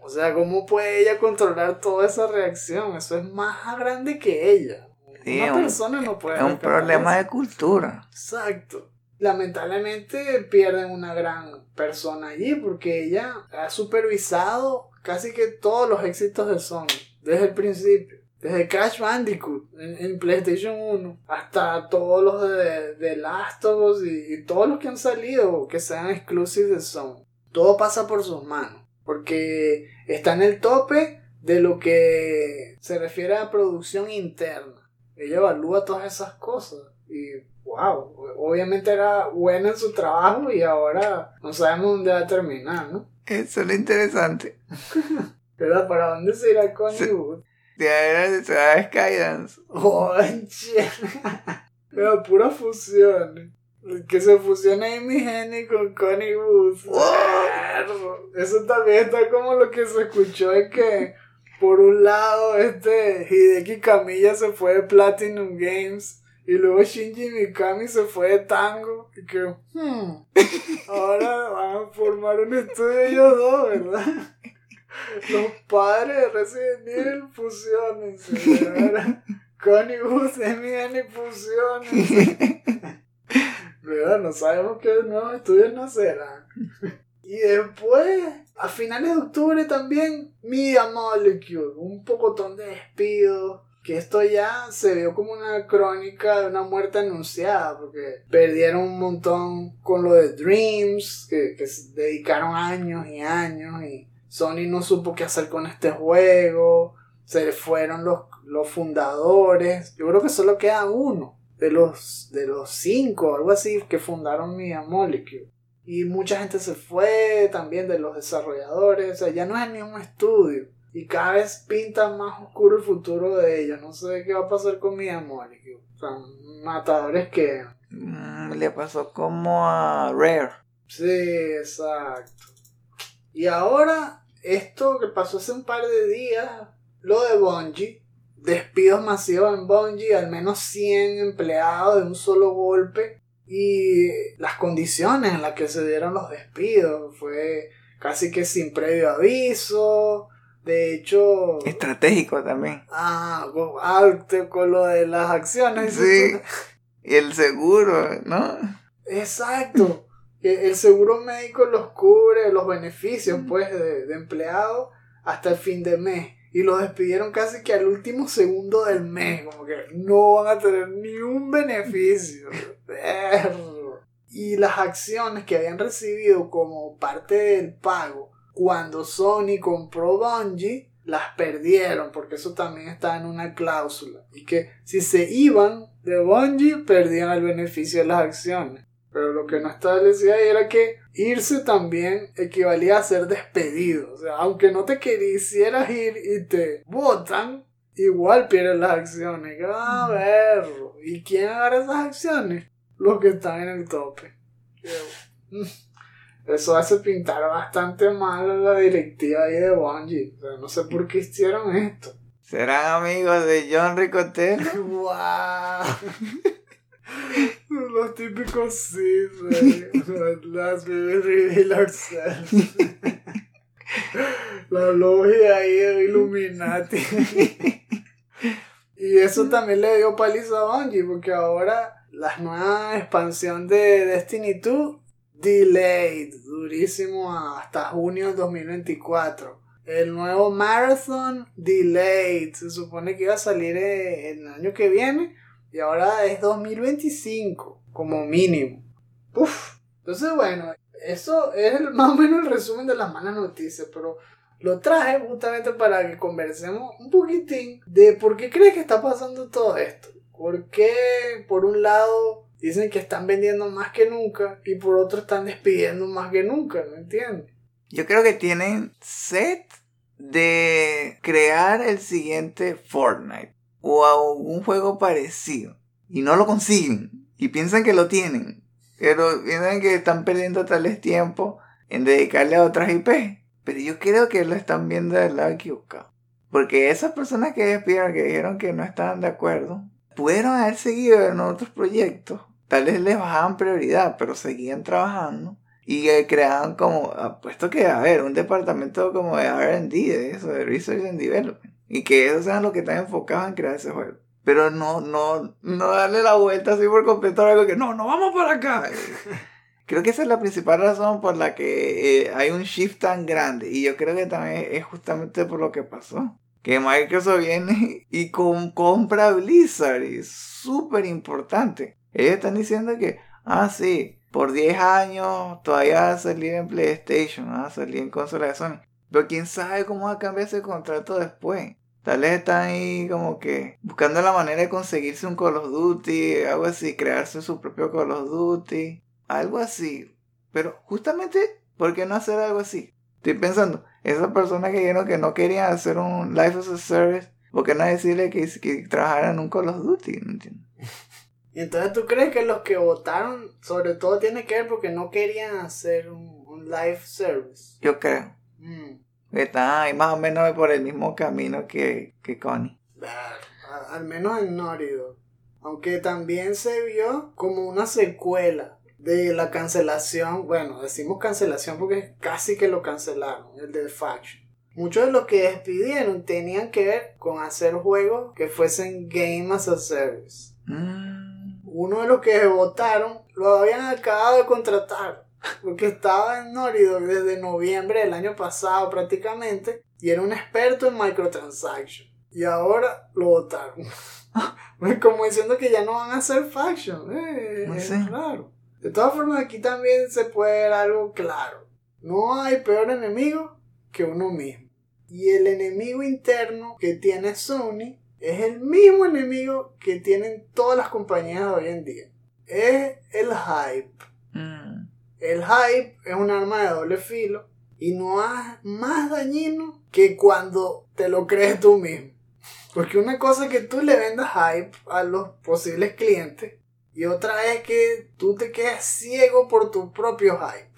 O sea, ¿cómo puede ella controlar toda esa reacción? Eso es más grande que ella. Sí, Una un- persona no puede. Es un problema eso. de cultura. Exacto. Lamentablemente pierden una gran persona allí porque ella ha supervisado casi que todos los éxitos de Sony desde el principio. Desde Crash Bandicoot en, PlayStation 1 hasta todos los de, de Last of Us y, y todos los que han salido que sean exclusivos de Sony. Todo pasa por sus manos porque está en el tope de lo que se refiere a producción interna. Ella evalúa todas esas cosas y wow, obviamente era buena en su trabajo y ahora no sabemos dónde va a terminar, ¿no? Eso es lo interesante. Pero ¿para dónde se irá Connie. Wood? De se va a Skydance. Conche. Pero pura fusión. Que se fusiona Amy Hennig con Connie Wood. Perro. Eso también está como lo que se escuchó de que por un lado este Hideki Kamiya se fue de Platinum Games y luego Shinji Mikami se fue de Tango y que hmm, ahora van a formar un estudio ellos dos, ¿verdad? Los padres de Resident Evil fusionense, ¿verdad? Connie Amy Hennig fusionense. ¿Verdad? No sabemos qué nuevos estudios nacerán. Y después, a finales de octubre también, Media Molecule, un pocotón de despidos. Que esto ya se vio como una crónica de una muerte anunciada, porque perdieron un montón con lo de Dreams, que, que se dedicaron años y años, y Sony no supo qué hacer con este juego, se fueron los, los fundadores, yo creo que solo queda uno de los, de los cinco, algo así, que fundaron Media Molecule. Y mucha gente se fue también de los desarrolladores. O sea, ya no es el mismo estudio. Y cada vez pinta más oscuro el futuro de ellos. No sé qué va a pasar con Molecule. O sea, matadores que... Mm, Le pasó como a Rare. Sí, exacto. Y ahora, esto que pasó hace un par de días, lo de Bungie, despidos masivos en Bungie, al menos 100 empleados de un solo golpe, y las condiciones en las que se dieron los despidos, fue casi que sin previo aviso, de hecho... Estratégico también. Ah, con, ah, te- con lo de las acciones. Sí. Y el seguro, ¿no? Exacto. El seguro médico los cubre los beneficios pues de, de empleado hasta el fin de mes. Y los despidieron casi que al último segundo del mes. Como que no van a tener ni un beneficio. Perro. y las acciones que habían recibido como parte del pago cuando Sony compró Bungie las perdieron porque eso también está en una cláusula. Y que si se iban de Bungie perdían el beneficio de las acciones. Pero lo que no establecía ahí era que irse también equivalía a ser despedido. O sea aunque no te quisieras ir y te votan igual pierdes las acciones. A ver y quién agarra esas acciones los que están en el tope eso hace pintar bastante mal a la directiva ahí de Bungie. O sea, no sé por qué hicieron esto. ¿Serán amigos de John Ricotero? ¡Wow! Los típicos sí. Las we reveal ourselves. La logia ahí de Illuminati. y eso también le dio paliza a Bungie, porque ahora la nueva expansión de Destiny 2 delayed, durísimo hasta junio del 2024. El nuevo Marathon delayed, se supone que iba a salir eh, el año que viene y ahora es 2025 como mínimo. Uf. Entonces bueno, eso es más o menos el resumen de las malas noticias, pero lo traje justamente para que conversemos un poquitín de por qué crees que está pasando todo esto. ¿Por qué, por un lado, dicen que están vendiendo más que nunca y por otro están despidiendo más que nunca, ¿no entiendes? Yo creo que tienen set de crear el siguiente Fortnite o algún juego parecido y no lo consiguen y piensan que lo tienen, pero piensan que están perdiendo tales tiempo en dedicarle a otras IP. Pero yo creo que lo están viendo del lado equivocado. Porque esas personas que despidieron, que dijeron que no estaban de acuerdo, pudieron haber seguido en otros proyectos. Tal vez les bajaban prioridad, pero seguían trabajando. Y eh, creaban como, apuesto que, a ver, un departamento como de RD, de eso, de Research and Development. Y que eso sean lo que están enfocados en crear ese juego. Pero no, no, no darle la vuelta así por completo a algo que no, no vamos para acá. creo que esa es la principal razón por la que eh, hay un shift tan grande. Y yo creo que también es justamente por lo que pasó que Microsoft viene y con, compra Blizzard. Es súper importante. Ellos están diciendo que, ah, sí, por 10 años todavía va a salir en PlayStation, va a salir en consola de Sony. Pero quién sabe cómo va a cambiar ese contrato después. Tal vez están ahí como que buscando la manera de conseguirse un Call of Duty, algo así, crearse su propio Call of Duty, algo así. Pero justamente, ¿por qué no hacer algo así? Estoy pensando, esas personas que dijeron que no querían hacer un Life as a Service, ¿por qué no decirle que, que trabajaran en un Call of Duty? No entiendo. Y entonces tú crees que los que votaron, sobre todo, tiene que ver porque no querían hacer un, un live service. Yo creo. Mm. Están ahí más o menos por el mismo camino que, que Connie. Al menos en Nórido. Aunque también se vio como una secuela de la cancelación, bueno, decimos cancelación porque casi que lo cancelaron, el de Faction. Muchos de los que despidieron tenían que ver con hacer juegos que fuesen Game as a Service. Mm. Uno de los que votaron lo habían acabado de contratar porque estaba en Norido desde noviembre del año pasado prácticamente y era un experto en microtransactions. Y ahora lo votaron. Como diciendo que ya no van a hacer faction. Eh, es raro. De todas formas, aquí también se puede ver algo claro. No hay peor enemigo que uno mismo. Y el enemigo interno que tiene Sony es el mismo enemigo que tienen todas las compañías de hoy en día. Es el hype. Mm. El hype es un arma de doble filo y no es más dañino que cuando te lo crees tú mismo. Porque una cosa es que tú le vendas hype a los posibles clientes y otra es que tú te quedas ciego por tu propio hype.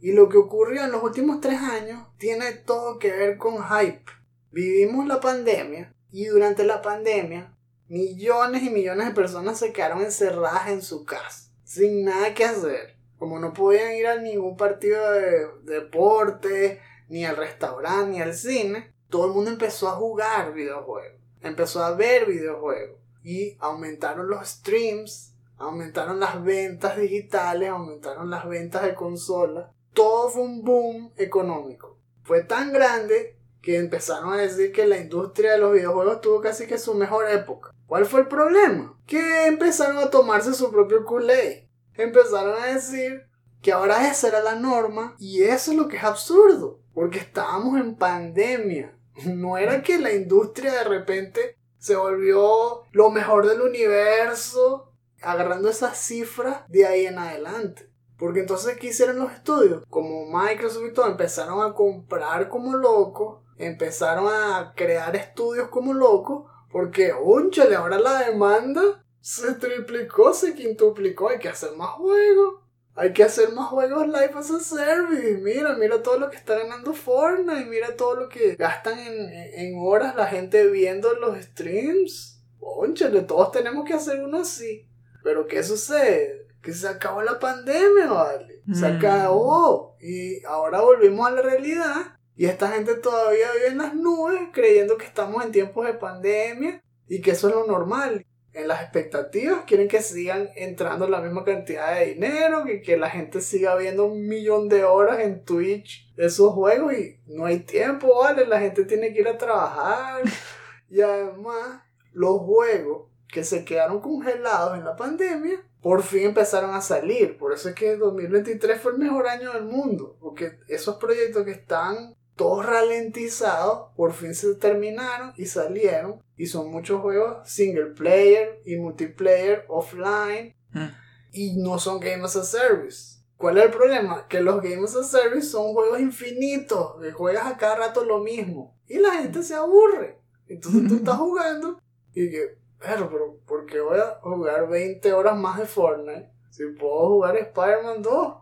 Y lo que ocurrió en los últimos tres años tiene todo que ver con hype. Vivimos la pandemia y durante la pandemia millones y millones de personas se quedaron encerradas en su casa, sin nada que hacer. Como no podían ir a ningún partido de deporte, ni al restaurante, ni al cine, todo el mundo empezó a jugar videojuegos, empezó a ver videojuegos y aumentaron los streams aumentaron las ventas digitales, aumentaron las ventas de consolas. Todo fue un boom económico. Fue tan grande que empezaron a decir que la industria de los videojuegos tuvo casi que su mejor época. ¿Cuál fue el problema? Que empezaron a tomarse su propio culé. empezaron a decir que ahora esa era la norma y eso es lo que es absurdo, porque estábamos en pandemia. No era que la industria de repente se volvió lo mejor del universo, agarrando esas cifras de ahí en adelante. Porque entonces, ¿qué hicieron los estudios? Como Microsoft y todo, empezaron a comprar como locos, empezaron a crear estudios como locos, porque, ónchale, ahora la demanda se triplicó, se quintuplicó, hay que hacer más juegos. Hay que hacer más juegos live as a service. Mira, mira todo lo que está ganando Fortnite. Mira todo lo que gastan en, en horas la gente viendo los streams. Pónchale, todos tenemos que hacer uno así. Pero ¿qué sucede? Que se acabó la pandemia, ¿vale? Se Mm. acabó. Y ahora volvimos a la realidad. Y esta gente todavía vive en las nubes creyendo que estamos en tiempos de pandemia y que eso es lo normal en las expectativas quieren que sigan entrando la misma cantidad de dinero, que, que la gente siga viendo un millón de horas en Twitch esos juegos y no hay tiempo, ¿vale? La gente tiene que ir a trabajar y además los juegos que se quedaron congelados en la pandemia por fin empezaron a salir. Por eso es que 2023 fue el mejor año del mundo, porque esos proyectos que están todos ralentizados, por fin se terminaron y salieron. Y son muchos juegos single player y multiplayer offline. Mm. Y no son Game as a Service. ¿Cuál es el problema? Que los Game as a Service son juegos infinitos. Que juegas a cada rato lo mismo. Y la gente se aburre. Entonces tú estás jugando y que, pero, pero, ¿por qué voy a jugar 20 horas más de Fortnite? Si puedo jugar Spider-Man 2.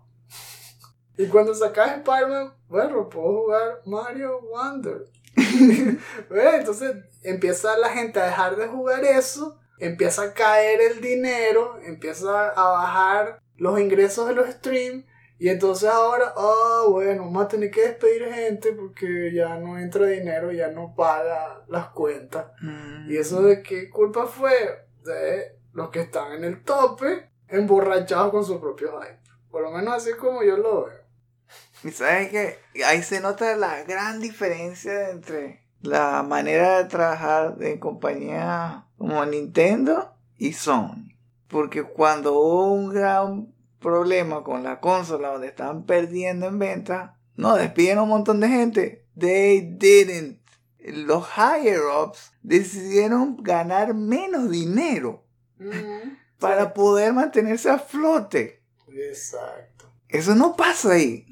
Y cuando sacas Spider-Man, bueno, puedo jugar Mario Wonder. Bueno, Entonces empieza la gente a dejar de jugar eso, empieza a caer el dinero, empieza a bajar los ingresos de los streams. Y entonces ahora, ah, bueno, vamos a tener que despedir gente porque ya no entra dinero, ya no paga las cuentas. Mm. ¿Y eso de qué culpa fue? De los que están en el tope, emborrachados con su propio hype. Por lo menos así como yo lo veo. Y sabes que ahí se nota la gran diferencia entre la manera de trabajar de compañías como Nintendo y Sony. Porque cuando hubo un gran problema con la consola donde estaban perdiendo en venta, no, despidieron un montón de gente. They didn't. Los higher ups decidieron ganar menos dinero para poder mantenerse a flote. Exacto. Eso no pasa ahí.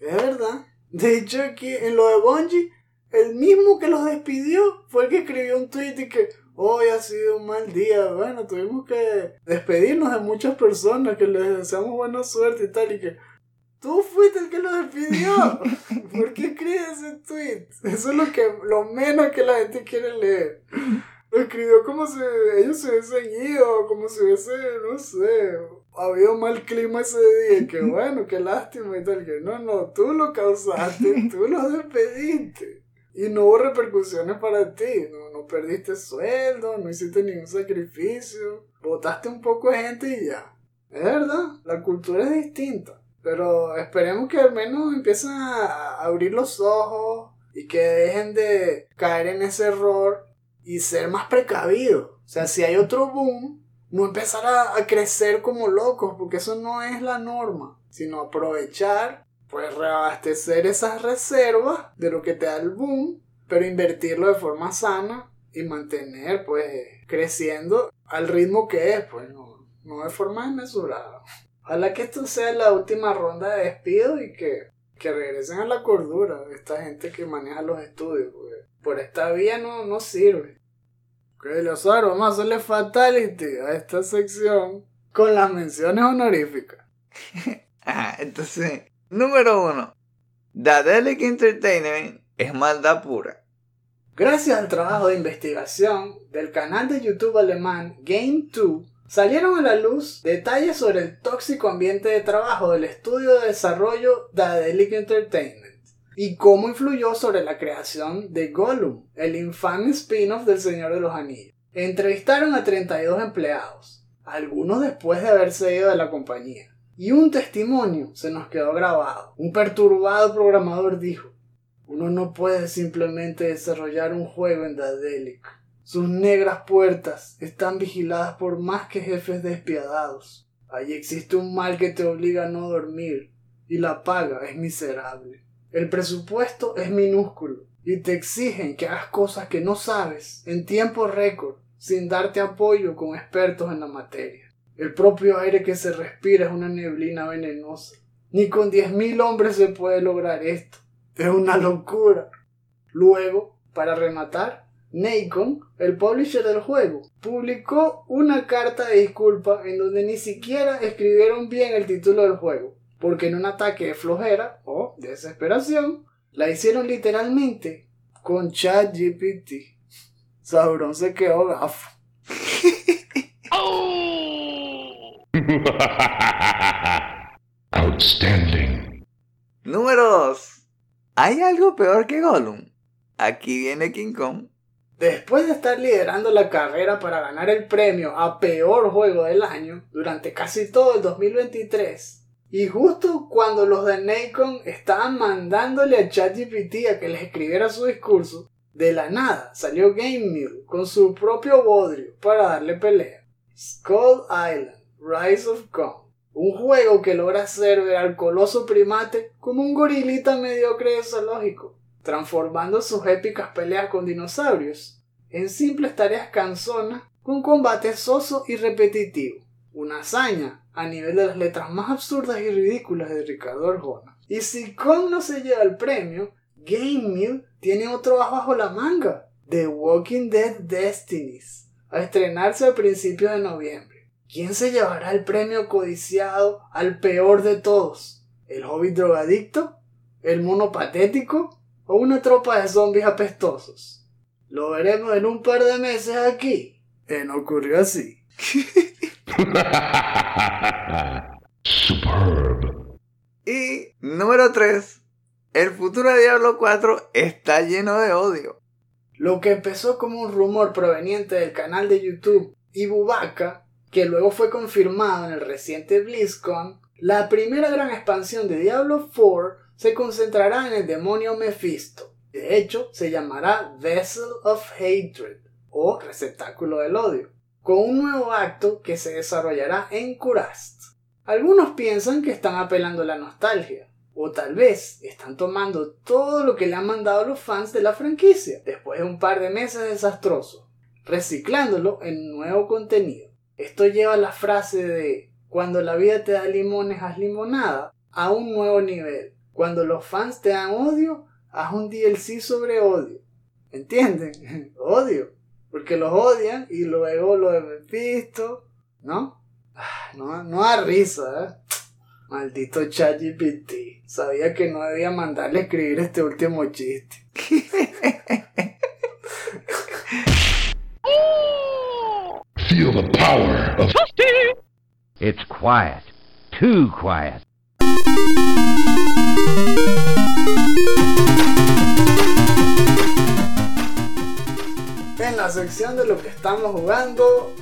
Es verdad. De hecho, aquí en lo de Bungie, el mismo que los despidió fue el que escribió un tweet y que hoy ha sido un mal día. Bueno, tuvimos que despedirnos de muchas personas que les deseamos buena suerte y tal. Y que tú fuiste el que lo despidió. ¿Por qué escribes ese tweet? Eso es lo, que, lo menos que la gente quiere leer. Lo escribió como si ellos se hubiesen ido, como si hubiese, no sé, habido mal clima ese día. Que bueno, qué lástima y tal. Que no, no, tú lo causaste, tú lo despediste. Y no hubo repercusiones para ti. No, no perdiste sueldo, no hiciste ningún sacrificio. Votaste un poco de gente y ya. Es verdad, la cultura es distinta. Pero esperemos que al menos empiecen a abrir los ojos y que dejen de caer en ese error y ser más precavidos. O sea, si hay otro boom, no empezar a, crecer como locos, porque eso no es la norma, sino aprovechar, pues reabastecer esas reservas de lo que te da el boom, pero invertirlo de forma sana y mantener, pues, creciendo al ritmo que es, pues, no, no de forma desmesurada. Ojalá que esto sea la última ronda de despido y que, que regresen a la cordura esta gente que maneja los estudios, por esta vía no, no sirve. Ok, Leozaro, vamos a hacerle fatality a esta sección con las menciones honoríficas. Ajá, entonces, número uno. Dadelic Entertainment es maldad pura. Gracias al trabajo de investigación del canal de YouTube alemán Game2, salieron a la luz detalles sobre el tóxico ambiente de trabajo del estudio de desarrollo Daedalic Entertainment y cómo influyó sobre la creación de Gollum, el infame spin-off del Señor de los Anillos. Entrevistaron a 32 empleados, algunos después de haberse ido de la compañía. Y un testimonio se nos quedó grabado. Un perturbado programador dijo, uno no puede simplemente desarrollar un juego en Daedalic. Sus negras puertas están vigiladas por más que jefes despiadados. Allí existe un mal que te obliga a no dormir y la paga es miserable. El presupuesto es minúsculo y te exigen que hagas cosas que no sabes en tiempo récord sin darte apoyo con expertos en la materia. El propio aire que se respira es una neblina venenosa. Ni con diez mil hombres se puede lograr esto. Es una locura. Luego, para rematar, Nacon, el publisher del juego, publicó una carta de disculpa en donde ni siquiera escribieron bien el título del juego, porque en un ataque de flojera o desesperación, la hicieron literalmente con ChatGPT. Sauron se quedó gafo. Outstanding. Número 2. ¿Hay algo peor que Gollum? Aquí viene King Kong. Después de estar liderando la carrera para ganar el premio a peor juego del año durante casi todo el 2023, y justo cuando los de Nacon estaban mandándole a ChatGPT a que les escribiera su discurso, de la nada salió Game Mule con su propio bodrio para darle pelea. Skull Island, Rise of Kong. Un juego que logra hacer ver al coloso primate como un gorilita mediocre de zoológico, transformando sus épicas peleas con dinosaurios en simples tareas canzonas con combate soso y repetitivo. Una hazaña a nivel de las letras más absurdas y ridículas de Ricardo Arjona. Y si Kong no se lleva el premio, Game Mule tiene otro bajo la manga, The Walking Dead Destinies, a estrenarse a principios de noviembre. ¿Quién se llevará el premio codiciado al peor de todos? ¿El hobbit drogadicto? ¿El mono patético? ¿O una tropa de zombies apestosos? Lo veremos en un par de meses aquí. En ocurrió así. Superb. Y número 3. El futuro de Diablo 4 está lleno de odio. Lo que empezó como un rumor proveniente del canal de YouTube Ibubaka, que luego fue confirmado en el reciente BlizzCon, la primera gran expansión de Diablo 4 se concentrará en el demonio Mephisto. De hecho, se llamará Vessel of Hatred o receptáculo del odio, con un nuevo acto que se desarrollará en Kurast. Algunos piensan que están apelando a la nostalgia, o tal vez están tomando todo lo que le han mandado los fans de la franquicia después de un par de meses desastrosos, reciclándolo en nuevo contenido. Esto lleva la frase de cuando la vida te da limones, haz limonada a un nuevo nivel. Cuando los fans te dan odio, haz un DLC sobre odio. ¿Entienden? odio. Porque los odian y luego lo he visto, ¿no? Ah, No, no da risa, ¿eh? Maldito ChatGPT. Sabía que no debía mandarle a escribir este último chiste. Feel the power of It's quiet. Too quiet. En la sección de lo que estamos jugando,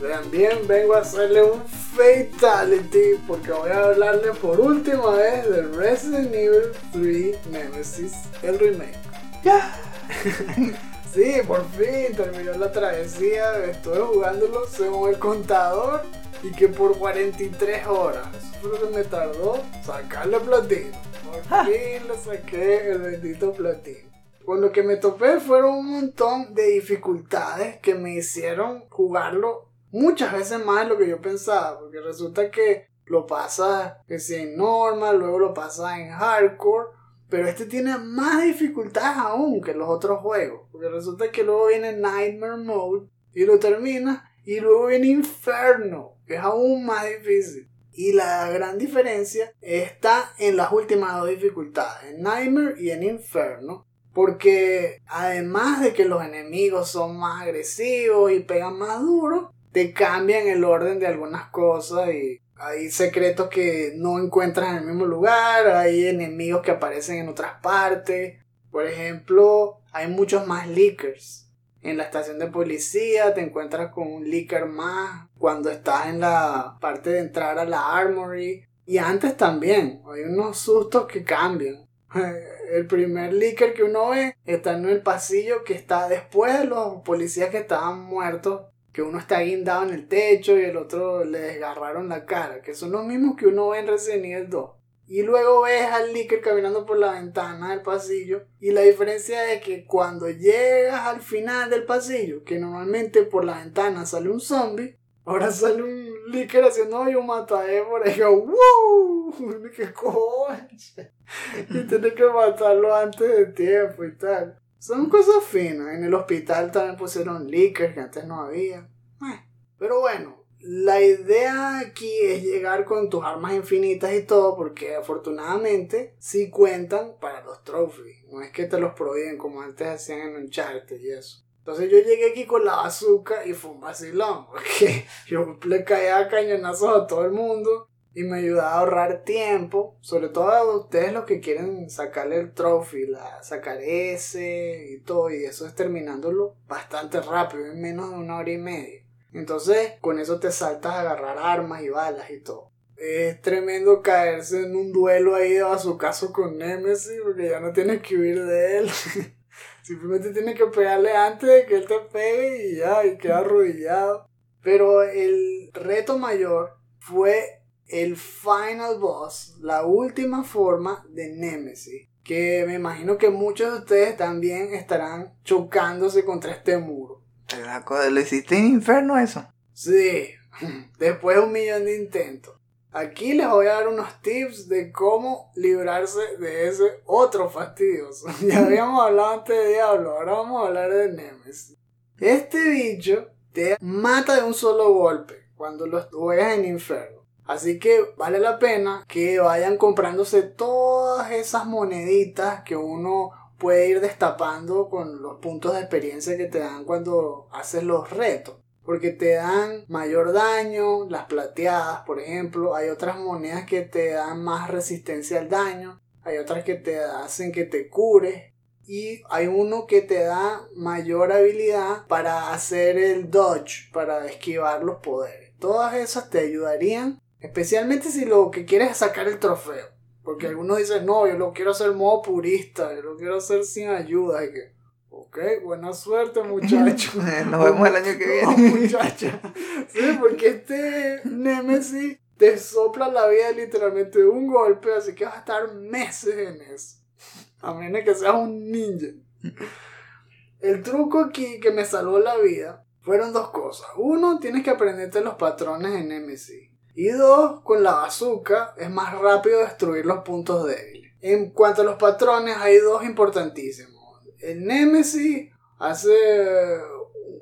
vean bien, vengo a hacerle un fatality porque voy a hablarle por última vez de Resident Evil 3 Nemesis, el remake. Ya. Sí, por fin terminó la travesía, estuve jugándolo según el contador y que por 43 horas. Eso fue lo que me tardó sacarle platino. Por fin le saqué el bendito platino. Con lo que me topé fueron un montón de dificultades que me hicieron jugarlo muchas veces más de lo que yo pensaba. Porque resulta que lo pasas en normal, luego lo pasas en hardcore. Pero este tiene más dificultades aún que los otros juegos. Porque resulta que luego viene Nightmare Mode y lo terminas. Y luego viene Inferno, que es aún más difícil. Y la gran diferencia está en las últimas dos dificultades, en Nightmare y en Inferno. Porque además de que los enemigos son más agresivos y pegan más duro, te cambian el orden de algunas cosas y hay secretos que no encuentras en el mismo lugar, hay enemigos que aparecen en otras partes. Por ejemplo, hay muchos más leakers. En la estación de policía te encuentras con un leaker más cuando estás en la parte de entrar a la armory. Y antes también, hay unos sustos que cambian. El primer leaker que uno ve está en el pasillo que está después de los policías que estaban muertos que uno está guindado en el techo y el otro le desgarraron la cara, que son los mismos que uno ve en Resident Evil 2. Y luego ves al Licker caminando por la ventana del pasillo. Y la diferencia es que cuando llegas al final del pasillo, que normalmente por la ventana sale un zombie, ahora sale un Licker haciendo yo matadé por ahí. ¡Wow! ¡Qué cojones! Y tienes que matarlo antes de tiempo y tal. Son cosas finas. En el hospital también pusieron Lickers que antes no había. Pero bueno, la idea aquí es llegar con tus armas infinitas y todo, porque afortunadamente sí cuentan para los trophies. No es que te los prohíben como antes hacían en Uncharted y eso. Entonces yo llegué aquí con la bazooka y fue un vacilón, porque yo le caía cañonazos a todo el mundo y me ayudaba a ahorrar tiempo, sobre todo a ustedes los que quieren sacarle el trophy, la, sacar ese y todo, y eso es terminándolo bastante rápido, en menos de una hora y media. Entonces, con eso te saltas a agarrar armas y balas y todo. Es tremendo caerse en un duelo ahí de bazucazo con Nemesis, porque ya no tienes que huir de él. Simplemente tienes que pegarle antes de que él te pegue y ya, y queda arrodillado. Pero el reto mayor fue el final boss, la última forma de Nemesis. Que me imagino que muchos de ustedes también estarán chocándose contra este muro. ¿Lo hiciste en infierno eso? Sí, después de un millón de intentos. Aquí les voy a dar unos tips de cómo librarse de ese otro fastidioso. Ya habíamos hablado antes de Diablo, ahora vamos a hablar de Nemesis. Este bicho te mata de un solo golpe cuando lo juegas en infierno. Así que vale la pena que vayan comprándose todas esas moneditas que uno puede ir destapando con los puntos de experiencia que te dan cuando haces los retos. Porque te dan mayor daño, las plateadas, por ejemplo. Hay otras monedas que te dan más resistencia al daño. Hay otras que te hacen que te cures. Y hay uno que te da mayor habilidad para hacer el dodge, para esquivar los poderes. Todas esas te ayudarían, especialmente si lo que quieres es sacar el trofeo. Porque algunos dicen, no, yo lo quiero hacer modo purista, yo lo quiero hacer sin ayuda. Y que, ok, buena suerte, muchacho. Nos vemos el año que No, viene. muchacha. Sí, porque este Nemesis te sopla la vida literalmente de un golpe, así que vas a estar meses en eso. A menos que seas un ninja. El truco aquí que me salvó la vida fueron dos cosas. Uno, tienes que aprenderte los patrones en Nemesis. Y dos, con la bazooka es más rápido destruir los puntos débiles. En cuanto a los patrones, hay dos importantísimos. El Nemesis hace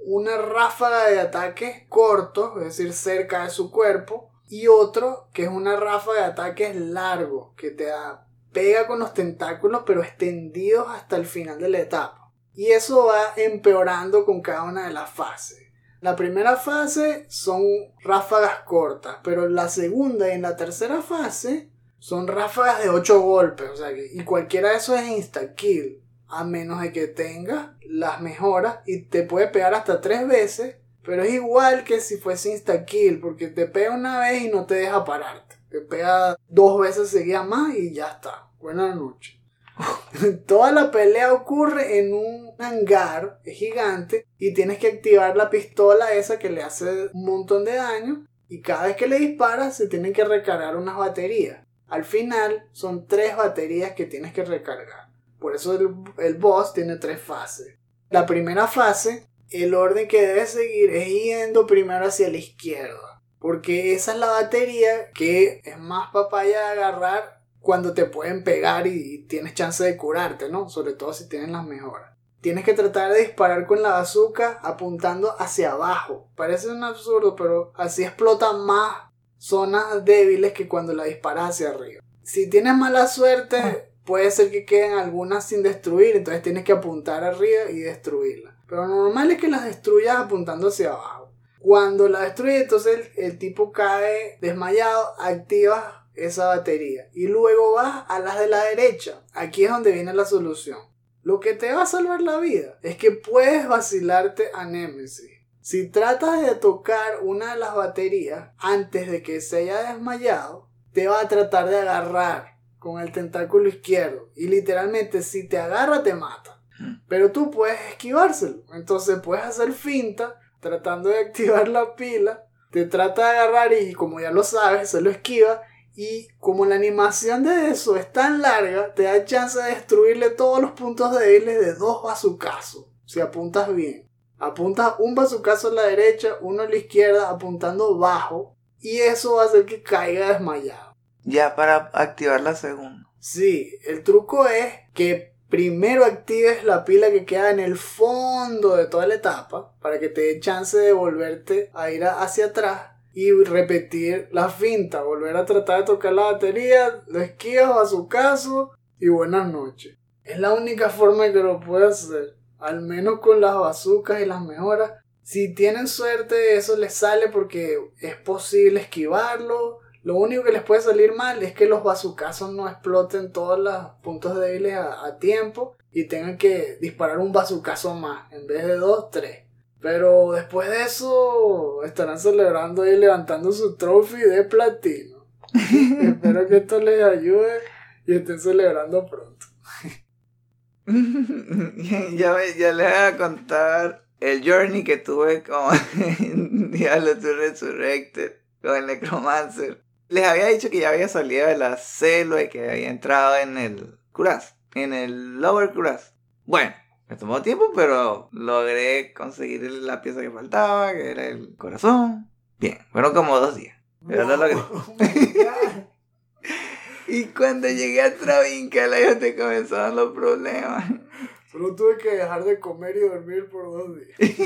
una ráfaga de ataques cortos, es decir, cerca de su cuerpo, y otro que es una ráfaga de ataques largos, que te da, pega con los tentáculos pero extendidos hasta el final de la etapa. Y eso va empeorando con cada una de las fases. La primera fase son ráfagas cortas, pero la segunda y en la tercera fase son ráfagas de 8 golpes, o sea y cualquiera de esos es insta kill, a menos de que tengas las mejoras y te puede pegar hasta 3 veces, pero es igual que si fuese insta kill, porque te pega una vez y no te deja pararte, te pega dos veces seguidas más y ya está. Buenas noches. Toda la pelea ocurre en un hangar gigante y tienes que activar la pistola esa que le hace un montón de daño y cada vez que le disparas se tienen que recargar unas baterías. Al final son tres baterías que tienes que recargar. Por eso el, el boss tiene tres fases. La primera fase, el orden que debes seguir es yendo primero hacia la izquierda. Porque esa es la batería que es más papaya de agarrar cuando te pueden pegar y tienes chance de curarte, ¿no? Sobre todo si tienes las mejoras. Tienes que tratar de disparar con la bazooka apuntando hacia abajo. Parece un absurdo, pero así explotan más zonas débiles que cuando la disparas hacia arriba. Si tienes mala suerte, puede ser que queden algunas sin destruir, entonces tienes que apuntar arriba y destruirlas. Pero normal es que las destruyas apuntando hacia abajo. Cuando la destruyes, entonces el, el tipo cae desmayado, activas esa batería y luego vas a las de la derecha. Aquí es donde viene la solución. Lo que te va a salvar la vida es que puedes vacilarte a Nemesis. Si tratas de tocar una de las baterías antes de que se haya desmayado, te va a tratar de agarrar con el tentáculo izquierdo y literalmente si te agarra te mata. Pero tú puedes esquivárselo. Entonces puedes hacer finta, tratando de activar la pila, te trata de agarrar y como ya lo sabes, se lo esquiva. Y como la animación de eso es tan larga, te da chance de destruirle todos los puntos débiles de dos bazucazos. Si apuntas bien. Apuntas un bazucazo a la derecha, uno a la izquierda, apuntando bajo. Y eso va a hacer que caiga desmayado. Ya para activar la segunda. Sí, el truco es que primero actives la pila que queda en el fondo de toda la etapa para que te dé chance de volverte a ir hacia atrás y repetir la finta, volver a tratar de tocar la batería, lo esquivas a su caso y buenas noches. Es la única forma que lo puedes hacer, al menos con las bazucas y las mejoras. Si tienen suerte eso les sale porque es posible esquivarlo, lo único que les puede salir mal es que los bazucazos no exploten todos los puntos débiles a, a tiempo y tengan que disparar un bazucazo más en vez de dos, tres. Pero después de eso estarán celebrando y levantando su trophy de platino. Espero que esto les ayude y estén celebrando pronto. ya, les voy a contar el journey que tuve con Diablo to Resurrected, con el Necromancer. Les había dicho que ya había salido de la celda y que había entrado en el Curaz, en el Lower Curaz. Bueno, me tomó tiempo, pero logré conseguir la pieza que faltaba, que era el corazón. Bien, fueron como dos días. Pero lo logré. Oh. Y cuando llegué a Travincala, ya te comenzaron los problemas. Solo tuve que dejar de comer y dormir por dos días.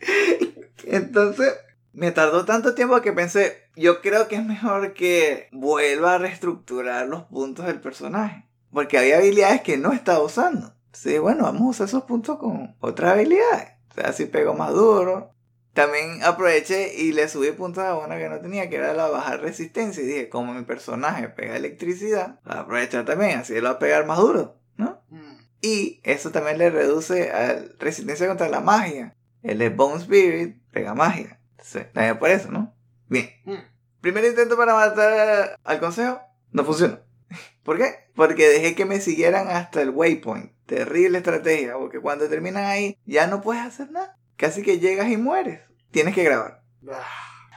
Entonces, me tardó tanto tiempo que pensé, yo creo que es mejor que vuelva a reestructurar los puntos del personaje. Porque había habilidades que no estaba usando. Sí, bueno, vamos a usar esos puntos con otras habilidades. O sea, si pego más duro. También aproveché y le subí puntos a una que no tenía, que era la bajar resistencia. Y dije, como mi personaje pega electricidad, la aprovechar también, así lo va a pegar más duro, ¿no? Mm. Y eso también le reduce a resistencia contra la magia. El de Bone Spirit pega magia. Sí, también por eso, ¿no? Bien. Mm. Primer intento para matar al consejo. No funcionó. ¿Por qué? Porque dejé que me siguieran hasta el waypoint. Terrible estrategia, porque cuando terminan ahí ya no puedes hacer nada. Casi que llegas y mueres. Tienes que grabar. Ah,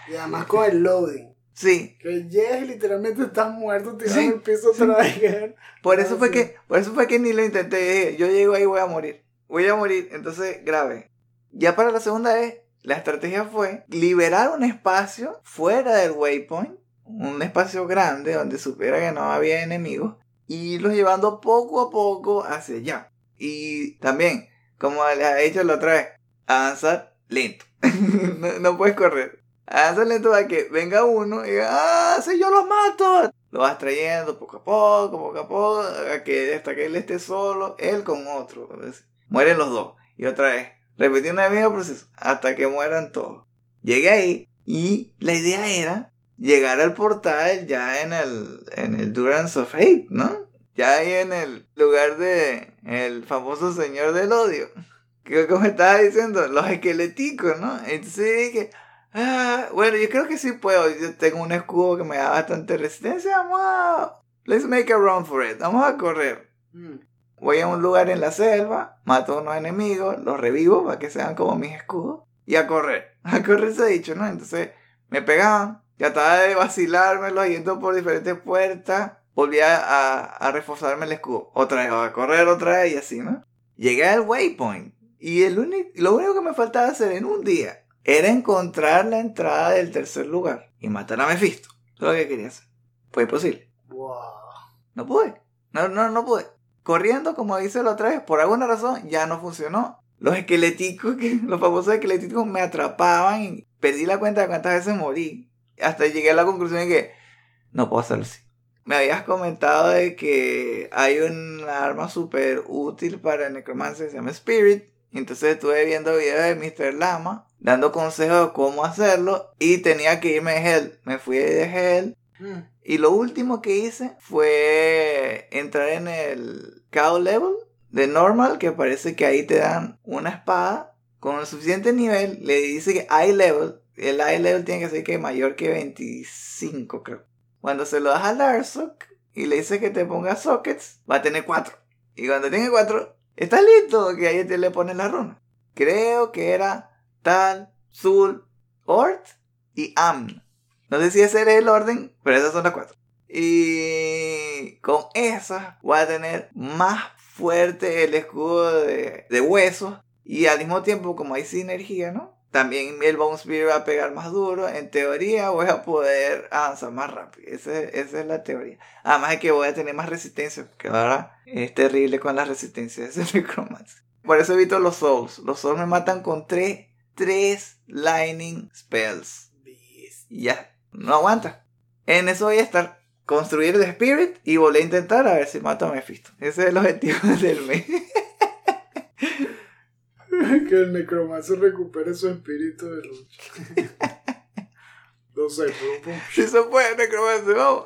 Y además con el loading. Sí, Que llegas y literalmente estás muerto tirado Sí, el piso sí. otra vez. Por Ah, eso fue sí. que, por eso fue que ni lo intenté. Dije, Yo llego ahí voy a morir. Voy a morir. Entonces grabé. Ya para la segunda vez, la estrategia fue liberar un espacio fuera del waypoint. Un espacio grande donde supiera que no había enemigos. Y irlos llevando poco a poco hacia allá. Y también, como les he dicho la otra vez, avanzar lento. no, no puedes correr. Avanzar lento para que venga uno y diga, ah, si yo los mato. Lo vas trayendo poco a poco, poco a poco, a que, hasta que él esté solo, él con otro. Entonces, mueren los dos. Y otra vez, repitiendo el mismo proceso, hasta que mueran todos. Llegué ahí y la idea era llegar al portal ya en el, en el Durance of Hate, ¿no? Ya ahí en el lugar de el famoso señor del odio. Que como estaba diciendo, los esqueléticos, ¿no? Entonces dije, ah, bueno, yo creo que sí puedo. Yo tengo un escudo que me da bastante resistencia. Vamos a. Let's make a run for it. Vamos a correr. Mm. Voy a un lugar en la selva, mato a unos enemigos, los revivo para que sean como mis escudos. Y a correr. A correr se ha dicho, ¿no? Entonces me pegaban. Trataba de vacilármelo yendo por diferentes puertas. Volvía a, a reforzarme el escudo. Otra vez, a correr otra vez y así, ¿no? Llegué al waypoint. Y el único, lo único que me faltaba hacer en un día era encontrar la entrada del tercer lugar y matar a Mephisto. Eso es lo que quería hacer. Fue imposible. Wow. No pude. No, no, no pude. Corriendo, como dice la otra vez, por alguna razón ya no funcionó. Los esqueléticos, que, los famosos esqueléticos me atrapaban y perdí la cuenta de cuántas veces morí. Hasta llegué a la conclusión de que no puedo hacerlo así. Me habías comentado de que hay una arma súper útil para Necromancer que se llama Spirit. Entonces estuve viendo videos de Mr. Lama dando consejos de cómo hacerlo y tenía que irme de Hell. Me fui de Hell Mm. y lo último que hice fue entrar en el cow level de normal, que parece que ahí te dan una espada con el suficiente nivel. Le dice que eye level, el eye level tiene que ser que mayor que 25, creo. Cuando se lo das a Larsok y le dice que te ponga sockets, va a tener 4. Y cuando tenga 4, está listo, que ahí te le pones la runa. Creo que era Tal, Zul, Ort y Amn. No sé si ese era el orden, pero esas son las cuatro. Y con esas voy a tener más fuerte el escudo de, de huesos. Y al mismo tiempo, como hay sinergia, ¿no? También el Bone Spear va a pegar más duro. En teoría voy a poder avanzar más rápido. Esa, esa es la teoría. Además de que voy a tener más resistencia. Que ahora es terrible con la resistencia de ese necromancer. Por eso evito los souls. Los souls me matan con tres, tres lightning spells. Y ya, no aguanta. En eso voy a estar. Construir The Spirit y volver a intentar a ver si mato a Mephisto. Ese es el objetivo del mes. que el necromancer recupere su espíritu de lucha. no sé, pero si se puede, necromancer, vamos.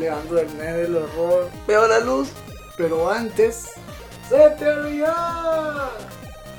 Del mes del horror, Veo la luz. pero antes, ¡se te olvidó!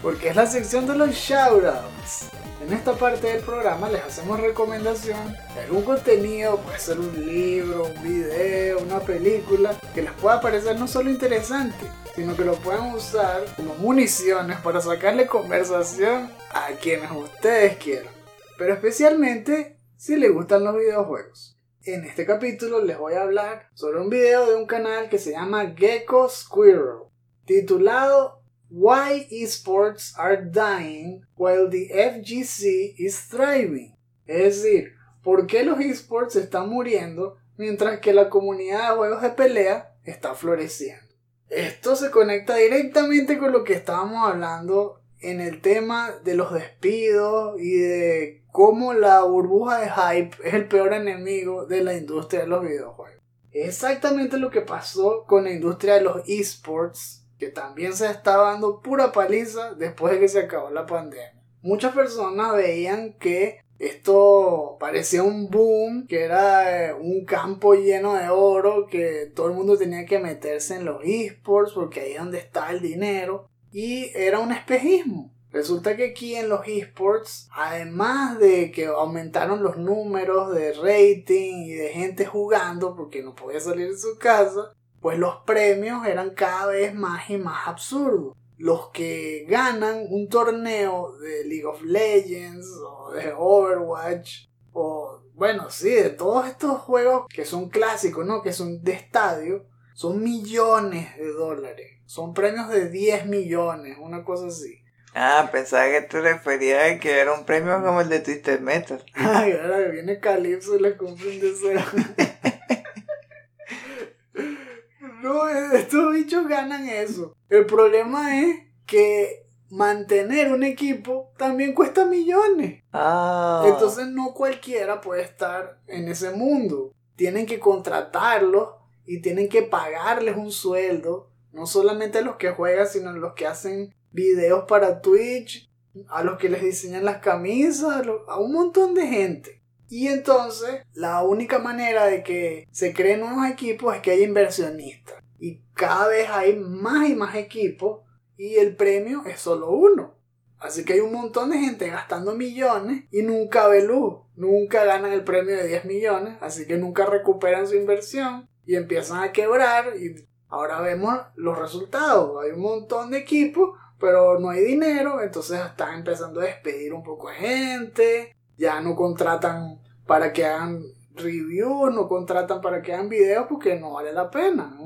Porque es la sección de los shoutouts. En esta parte del programa les hacemos recomendación de algún contenido, puede ser un libro, un video, una película, que les pueda parecer no solo interesante, sino que lo puedan usar como municiones para sacarle conversación a quienes ustedes quieran. Pero especialmente si les gustan los videojuegos. En este capítulo les voy a hablar sobre un video de un canal que se llama Gecko Squirrel, titulado Why Esports Are Dying While the FGC is Thriving. Es decir, ¿por qué los esports están muriendo mientras que la comunidad de juegos de pelea está floreciendo? Esto se conecta directamente con lo que estábamos hablando en el tema de los despidos y de cómo la burbuja de hype es el peor enemigo de la industria de los videojuegos. Exactamente lo que pasó con la industria de los esports, que también se estaba dando pura paliza después de que se acabó la pandemia. Muchas personas veían que esto parecía un boom, que era eh, un campo lleno de oro, que todo el mundo tenía que meterse en los esports porque ahí es donde está el dinero. Y era un espejismo. Resulta que aquí en los esports, además de que aumentaron los números de rating y de gente jugando porque no podía salir de su casa, pues los premios eran cada vez más y más absurdos. Los que ganan un torneo de League of Legends o de Overwatch o bueno, sí, de todos estos juegos que son clásicos, ¿no? Que son de estadio, son millones de dólares. Son premios de 10 millones, una cosa así. Ah, pensaba que te referías a que era un premio como el de Twisted Metal. Ay, ahora que viene Calypso y le compra un deseo. no, estos bichos ganan eso. El problema es que mantener un equipo también cuesta millones. Ah. Entonces no cualquiera puede estar en ese mundo. Tienen que contratarlos y tienen que pagarles un sueldo. No solamente los que juegan, sino los que hacen videos para Twitch, a los que les diseñan las camisas, a, un montón de gente. Y entonces la única manera de que se creen nuevos equipos es que haya inversionistas. Y cada vez hay más y más equipos y el premio es solo uno. Así que hay un montón de gente gastando millones y nunca ve luz. Nunca ganan el premio de 10 millones, así que nunca recuperan su inversión y empiezan a quebrar ahora vemos los resultados. Hay un montón de equipos, pero no hay dinero, entonces están empezando a despedir un poco de gente, ya no contratan para que hagan reviews, no contratan para que hagan videos porque no vale la pena,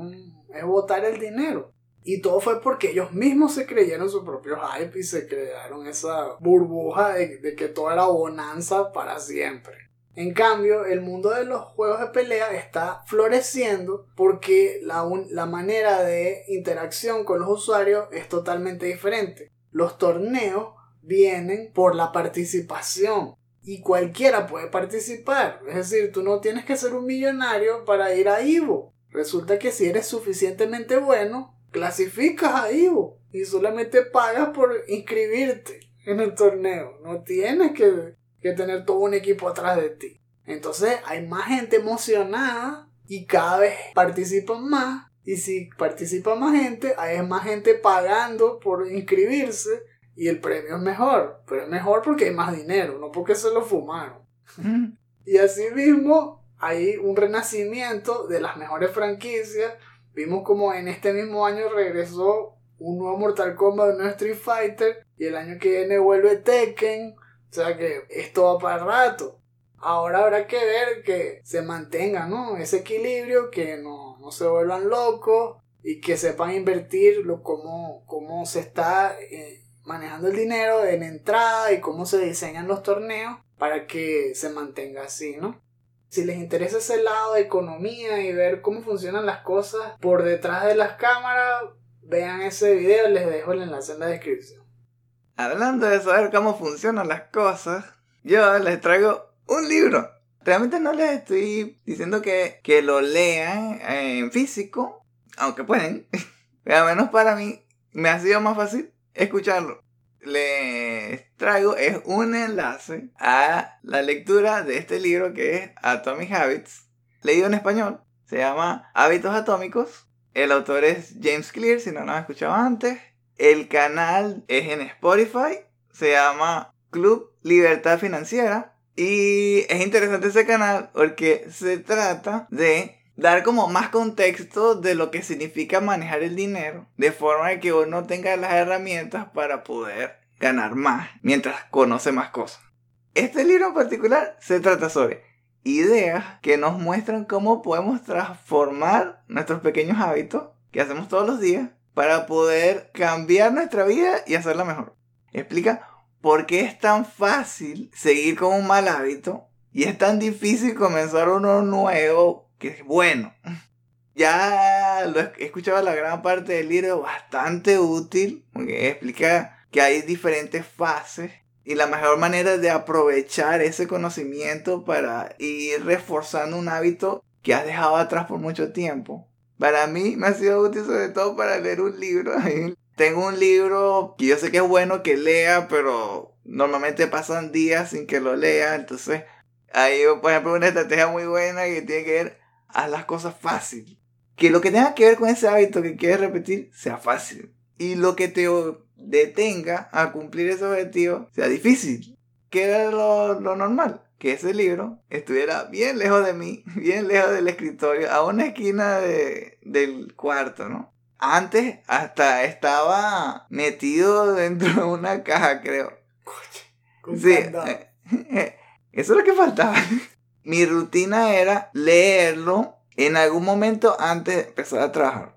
es botar el dinero. Y todo fue porque ellos mismos se creyeron su propio hype y se crearon esa burbuja de, de que todo era bonanza para siempre. En cambio, el mundo de los juegos de pelea está floreciendo porque la, manera de interacción con los usuarios es totalmente diferente. Los torneos vienen por la participación y cualquiera puede participar. Es decir, tú no tienes que ser un millonario para ir a Ivo. Resulta que si eres suficientemente bueno, clasificas a Ivo y solamente pagas por inscribirte en el torneo. No tienes que, que tener todo un equipo atrás de ti. Entonces hay más gente emocionada y cada vez participan más. Y si participa más gente, hay más gente pagando por inscribirse y el premio es mejor. Pero es mejor porque hay más dinero, no porque se lo fumaron. Y asimismo hay un renacimiento de las mejores franquicias. Vimos como en este mismo año regresó un nuevo Mortal Kombat, un nuevo Street Fighter. Y el año que viene vuelve Tekken. O sea que esto va para rato. Ahora habrá que ver que se mantenga ¿no? ese equilibrio, que no, no se vuelvan locos y que sepan invertir lo, cómo, cómo se está eh, manejando el dinero en entrada y cómo se diseñan los torneos para que se mantenga así, ¿no? Si les interesa ese lado de economía y ver cómo funcionan las cosas por detrás de las cámaras, vean ese video, les dejo el enlace en la descripción. Hablando de saber cómo funcionan las cosas, yo les traigo un libro. Realmente no les estoy diciendo que, que lo lean en físico, aunque pueden. Pero al menos para mí me ha sido más fácil escucharlo. Les traigo es un enlace a la lectura de este libro que es Atomic Habits, leído en español. Se llama Hábitos Atómicos. El autor es James Clear, si no lo han escuchado antes. El canal es en Spotify. Se llama Club Libertad Financiera. Y es interesante ese canal porque se trata de dar como más contexto de lo que significa manejar el dinero, de forma que uno tenga las herramientas para poder ganar más mientras conoce más cosas. Este libro en particular se trata sobre ideas que nos muestran cómo podemos transformar nuestros pequeños hábitos que hacemos todos los días para poder cambiar nuestra vida y hacerla mejor. Explica por qué es tan fácil seguir con un mal hábito y es tan difícil comenzar uno nuevo que es bueno. Ya lo he escuchado la gran parte del libro, bastante útil, porque explica que hay diferentes fases y la mejor manera de aprovechar ese conocimiento para ir reforzando un hábito que has dejado atrás por mucho tiempo. Para mí me ha sido útil sobre todo para leer un libro. Tengo un libro que yo sé que es bueno que lea, pero normalmente pasan días sin que lo lea. Entonces, hay, por ejemplo, una estrategia muy buena que tiene que ver a las cosas fácil. Que lo que tenga que ver con ese hábito que quieres repetir sea fácil. Y lo que te detenga a cumplir ese objetivo sea difícil. Que era lo normal. Que ese libro estuviera bien lejos de mí, bien lejos del escritorio, a una esquina de, del cuarto, ¿no? Antes hasta estaba metido dentro de una caja, creo. Con Sí, eh, eso es lo que faltaba. Mi rutina era leerlo en algún momento antes de empezar a trabajar.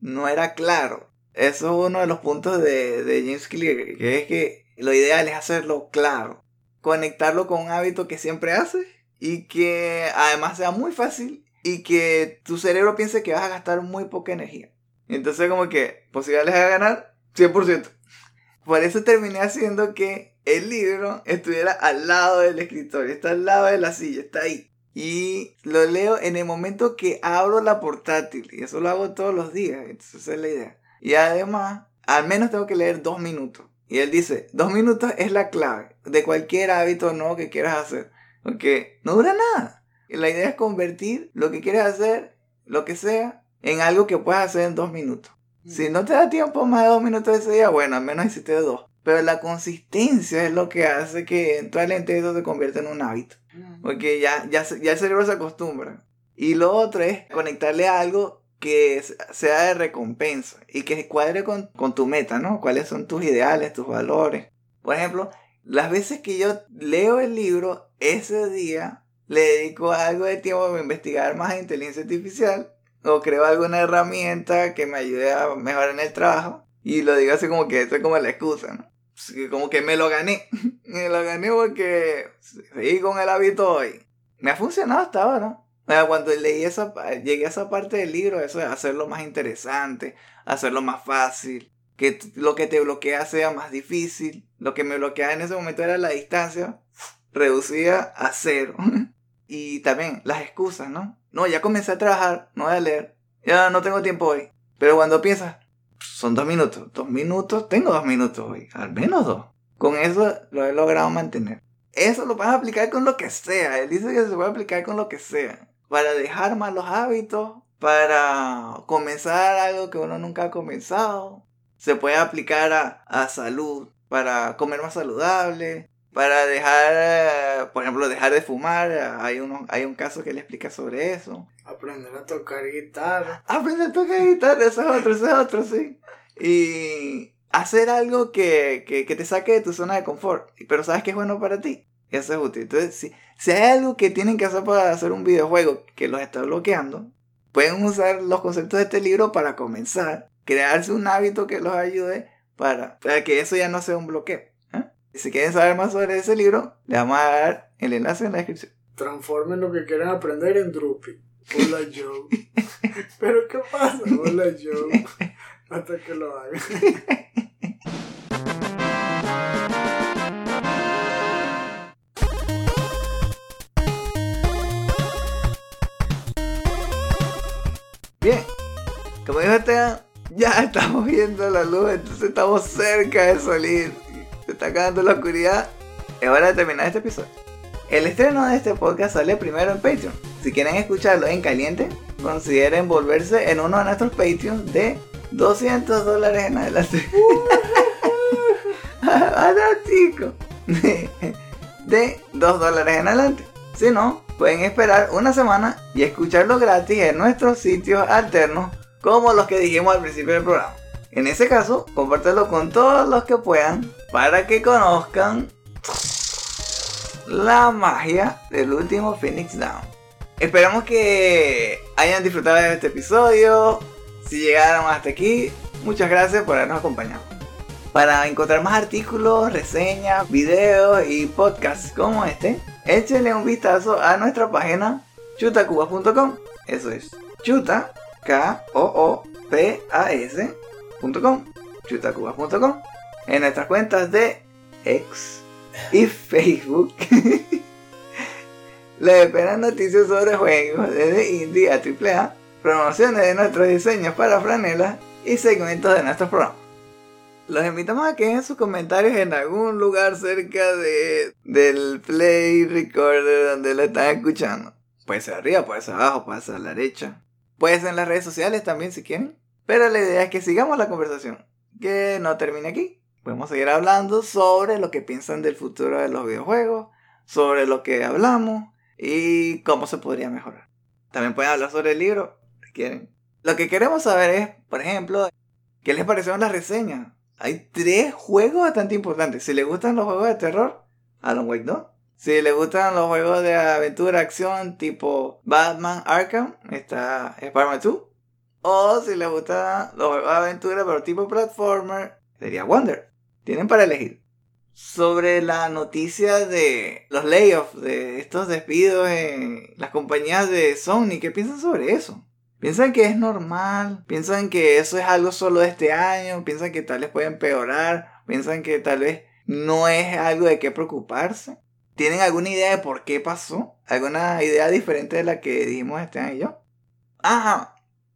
No era claro. Eso es uno de los puntos de, de James Clear, que es que lo ideal es hacerlo claro. Conectarlo con un hábito que siempre haces y que además sea muy fácil y que tu cerebro piense que vas a gastar muy poca energía. Entonces como que posibilidades de ganar 100%. Por eso terminé haciendo que el libro estuviera al lado del escritorio, está al lado de la silla, está ahí. Y lo leo en el momento que abro la portátil. Y eso lo hago todos los días. Entonces esa es la idea. Y además, al menos tengo que leer dos minutos. Y él dice, dos minutos es la clave de cualquier hábito nuevo que quieras hacer. Porque no dura nada. Y la idea es convertir lo que quieres hacer, lo que sea, en algo que puedas hacer en dos minutos. Si no te da tiempo más de dos minutos ese día, bueno, al menos hiciste dos. Pero la consistencia es lo que hace que eventualmente eso se convierta en un hábito. Mm. Porque ya, ya, ya el cerebro se acostumbra. Y lo otro es conectarle a algo que sea de recompensa y que cuadre con, con tu meta, ¿no? ¿Cuáles son tus ideales, tus valores? Por ejemplo, las veces que yo leo el libro, ese día le dedico algo de tiempo a investigar más inteligencia artificial o creo alguna herramienta que me ayude a mejorar en el trabajo. Y lo digo así como que eso es como la excusa, ¿no? Como que me lo gané. Me lo gané porque seguí con el hábito hoy. Me ha funcionado hasta ahora. Cuando leí esa, llegué a esa parte del libro, eso de hacerlo más interesante, hacerlo más fácil, que lo que te bloquea sea más difícil. Lo que me bloqueaba en ese momento era la distancia, reducida a cero. y también las excusas, ¿no? No, ya comencé a trabajar, no voy a leer, ya no tengo tiempo hoy. Pero cuando piensas, son dos minutos, dos minutos, tengo dos minutos hoy, al menos dos. Con eso lo he logrado mantener. Eso lo vas a aplicar con lo que sea. Él dice que se puede aplicar con lo que sea. Para dejar malos hábitos, para comenzar algo que uno nunca ha comenzado. Se puede aplicar a, a salud, para comer más saludable, para dejar, por ejemplo, dejar de fumar. Hay, uno, hay un caso que le explica sobre eso. Aprender a tocar guitarra. Aprender a tocar guitarra, ese es otro, ese es otro, sí. Y hacer algo que, que, que te saque de tu zona de confort, pero sabes que es bueno para ti. Eso es útil. Entonces, si, si hay algo que tienen que hacer para hacer un videojuego que los está bloqueando, pueden usar los conceptos de este libro para comenzar, crearse un hábito que los ayude para, para que eso ya no sea un bloqueo. ¿eh? Si quieren saber más sobre ese libro, les vamos a dar el enlace en la descripción. Transformen lo que quieran aprender en Drupi. Hola Joe. Pero ¿qué pasa? Hola Joe. Hasta que lo hagan. como dijo Esteban, ya estamos viendo la luz, entonces estamos cerca de salir. Se está acabando la oscuridad. Es hora de terminar este episodio. El estreno de este podcast sale primero en Patreon. Si quieren escucharlo en caliente, consideren volverse en uno de nuestros Patreons de 200 dólares en adelante. De 2 dólares en adelante. Si no, pueden esperar una semana y escucharlo gratis en nuestros sitios alternos como los que dijimos al principio del programa. En ese caso, compártelo con todos los que puedan para que conozcan la magia del último Phoenix Down. Esperamos que hayan disfrutado de este episodio. Si llegaron hasta aquí, muchas gracias por habernos acompañado. Para encontrar más artículos, reseñas, videos y podcasts como este, échenle un vistazo a nuestra página chutacubas.com. Eso es chuta, K-O-O-P-A-S.com. chutacubas.com. En nuestras cuentas de X y Facebook. Les esperan noticias sobre juegos desde indie a AAA, promociones de nuestros diseños para franelas y segmentos de nuestros programas. Los invitamos a que dejen sus comentarios en algún lugar cerca de, del play recorder donde lo están escuchando. Puede ser arriba, puede ser abajo, puede ser a la derecha. Puede ser en las redes sociales también si quieren. Pero la idea es que sigamos la conversación. Que no termine aquí. Podemos seguir hablando sobre lo que piensan del futuro de los videojuegos, sobre lo que hablamos y cómo se podría mejorar. También pueden hablar sobre el libro, si quieren. Lo que queremos saber es, por ejemplo, ¿qué les parecieron las reseñas? Hay tres juegos bastante importantes. Si les gustan los juegos de terror, Alan Wake 2. Si les gustan los juegos de aventura, acción, tipo Batman Arkham, está Spider-Man 2. O si les gustan los juegos de aventura, pero tipo platformer, sería Wonder. Tienen para elegir. Sobre la noticia de los layoffs, de estos despidos en las compañías de Sony, ¿qué piensan sobre eso? ¿Piensan que es normal? ¿Piensan que eso es algo solo de este año? ¿Piensan que tal vez puede empeorar? ¿Piensan que tal vez no es algo de qué preocuparse? ¿Tienen alguna idea de por qué pasó? ¿Alguna idea diferente de la que dijimos este año y yo? Ajá.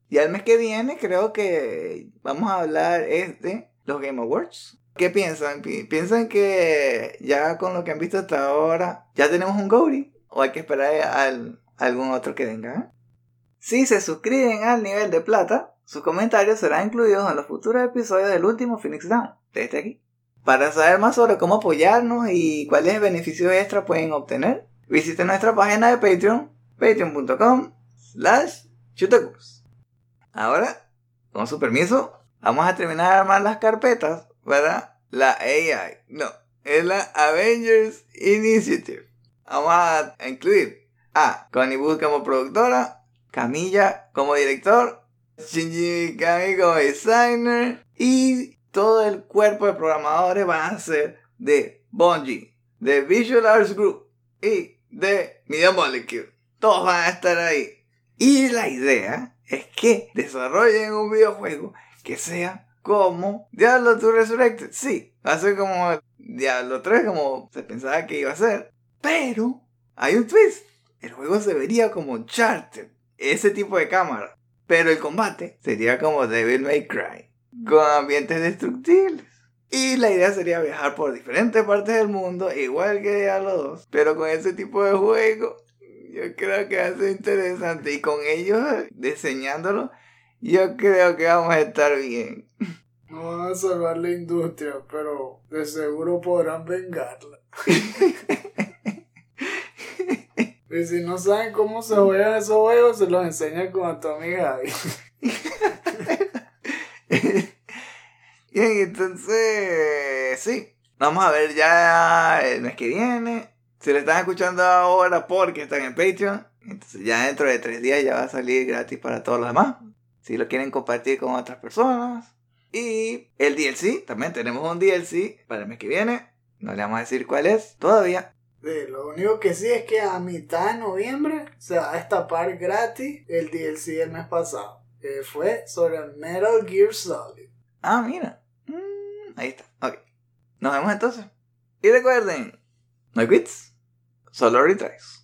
Y al mes que viene creo que vamos a hablar de los Game Awards. ¿Qué piensan? Pi- ¿Piensan que ya con lo que han visto hasta ahora ya tenemos un Gory? ¿O hay que esperar al, algún otro que venga? Si se suscriben al nivel de plata, sus comentarios serán incluidos en los futuros episodios del último Phoenix Down, desde aquí. Para saber más sobre cómo apoyarnos y cuáles beneficios extra pueden obtener, visiten nuestra página de Patreon, patreon.com slash chutacubs. Ahora, con su permiso, vamos a terminar de armar las carpetas para la AI. No, es la Avengers Initiative. Vamos a incluir a Connie Booth como productora, Camilla como director, Shinji Mikami como designer y todo el cuerpo de programadores van a ser de Bungie, de Visual Arts Group y de Media Molecule. Todos van a estar ahí. Y la idea es que desarrollen un videojuego que sea como Diablo 2 Resurrected. Sí, va a ser como Diablo 3, como se pensaba que iba a ser. Pero hay un twist. El juego se vería como Uncharted. Ese tipo de cámara. Pero el combate sería como Devil May Cry. Con ambientes destructibles. Y la idea sería viajar por diferentes partes del mundo, igual que Diablo 2. Pero con ese tipo de juego, yo creo que va a ser interesante. Y con ellos diseñándolo, yo creo que vamos a estar bien. No van a salvar la industria, pero de seguro podrán vengarla. Y si no saben cómo se juegan esos juegos, se los enseña con a Tommy Javi. Bien, entonces, sí. Vamos a ver ya el mes que viene. Si lo están escuchando ahora porque están en Patreon, entonces ya dentro de tres días ya va a salir gratis para todos los demás. Si lo quieren compartir con otras personas. Y el DLC, también tenemos un DLC para el mes que viene. No le vamos a decir cuál es todavía. Sí, lo único que sí es que a mitad de noviembre se va a destapar gratis el DLC del mes pasado. Que fue sobre Metal Gear Solid. Ah, mira. Mm, ahí está. Ok. Nos vemos entonces. Y recuerden, no quits, solo retries.